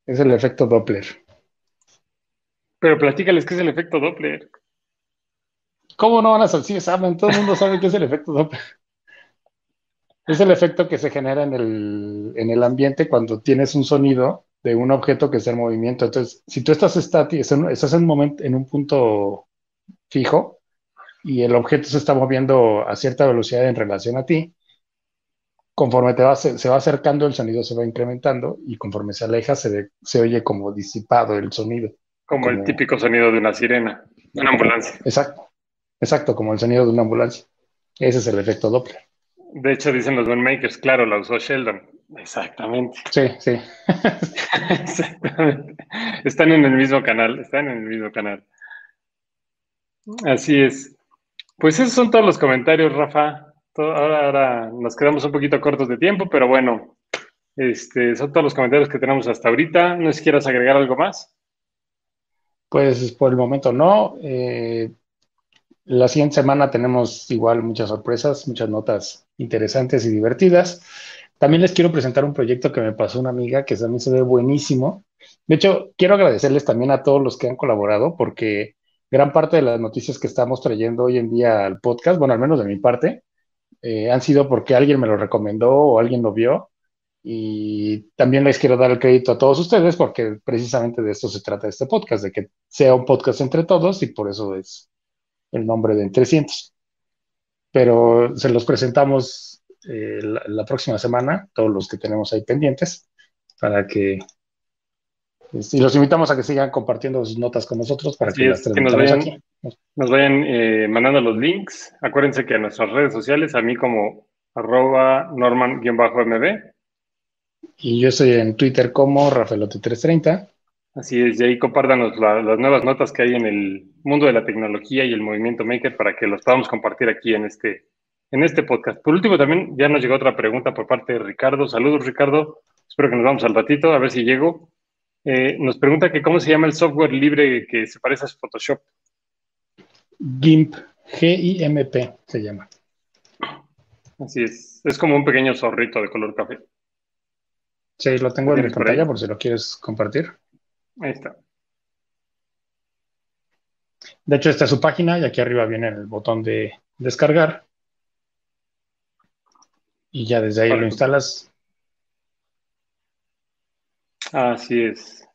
Es el efecto Doppler. Pero platícales qué es el efecto Doppler. ¿Cómo no van a saber? Sí, saben, todo el mundo sabe qué es el efecto Doppler. Es el efecto que se genera en el, en el ambiente cuando tienes un sonido de un objeto que está en movimiento. Entonces, si tú estás estático, estás en un, momento, en un punto fijo y el objeto se está moviendo a cierta velocidad en relación a ti, conforme te va, se, se, va acercando, el sonido se va incrementando y conforme se aleja, se, se oye como disipado el sonido. Como, el típico sonido de una sirena, de una ambulancia. Exacto, exacto, como el sonido de una ambulancia. Ese es el efecto Doppler. De hecho, dicen los makers, claro, la usó Sheldon. Exactamente. Sí, sí. [LAUGHS] Exactamente. Están en el mismo canal, están en el mismo canal. Así es. Pues esos son todos los comentarios, Rafa ahora, nos quedamos un poquito cortos de tiempo, pero bueno, este, son todos los comentarios que tenemos hasta ahorita. ¿No quieras agregar algo más? Pues por el momento no. Eh, la siguiente semana tenemos igual muchas sorpresas, muchas notas interesantes y divertidas. También les quiero presentar un proyecto que me pasó una amiga que también se ve buenísimo. De hecho, quiero agradecerles también a todos los que han colaborado porque gran parte de las noticias que estamos trayendo hoy en día al podcast, bueno, al menos de mi parte, eh, han sido porque alguien me lo recomendó o alguien lo vio. Y también les quiero dar el crédito a todos ustedes porque precisamente de esto se trata este podcast, de que sea un podcast entre todos y por eso es el nombre de Entre Pero se los presentamos eh, la, próxima semana, todos los que tenemos ahí pendientes, para que y los invitamos a que sigan compartiendo sus notas con nosotros para que, las nos vayan, aquí. Nos vayan eh, mandando los links. Acuérdense que en nuestras redes sociales, a mí como arroba norman-mb. Y yo estoy en Twitter como Rafaelote330. Así es, y ahí compártanos las nuevas notas que hay en el mundo de la tecnología y el movimiento maker para que los podamos compartir aquí en este, en este podcast. Por último, también ya nos llegó otra pregunta por parte de Ricardo. Saludos, Ricardo. Espero que nos vamos al ratito, a ver si llego. Eh, nos pregunta que cómo se llama el software libre que se parece a Photoshop. GIMP, G-I-M-P se llama. Así es, es como un pequeño zorrito de color café. Sí, lo tengo en mi pantalla por si lo quieres compartir. Ahí está. De hecho, esta es su página y aquí arriba viene el botón de descargar. Y ya desde ahí lo instalas Así es,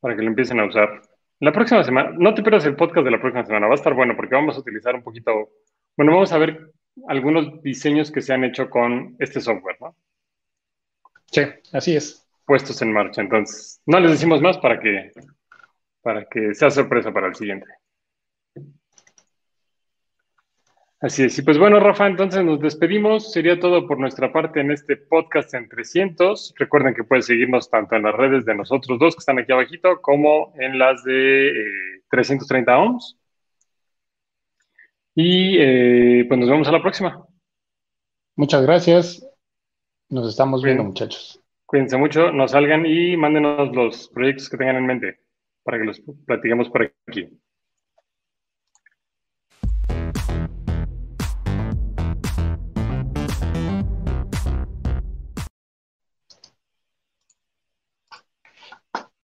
para que lo empiecen a usar. La próxima semana, no te pierdas el podcast de la próxima semana, va a estar bueno porque vamos a utilizar un poquito, bueno, vamos a ver algunos diseños que se han hecho con este software, ¿no? Sí, así es. Puestos en marcha, entonces, no les decimos más para que, para que sea sorpresa para el siguiente. Así es. Y pues bueno, Rafa, entonces nos despedimos. Sería todo por nuestra parte en este podcast en 300. Recuerden que pueden seguirnos tanto en las redes de nosotros dos que están aquí abajito como en las de 330 eh, ohms. Y eh, pues nos vemos a la próxima. Muchas gracias. Nos estamos viendo, muchachos. Cuídense mucho, nos salgan y mándenos los proyectos que tengan en mente para que los platiquemos por aquí.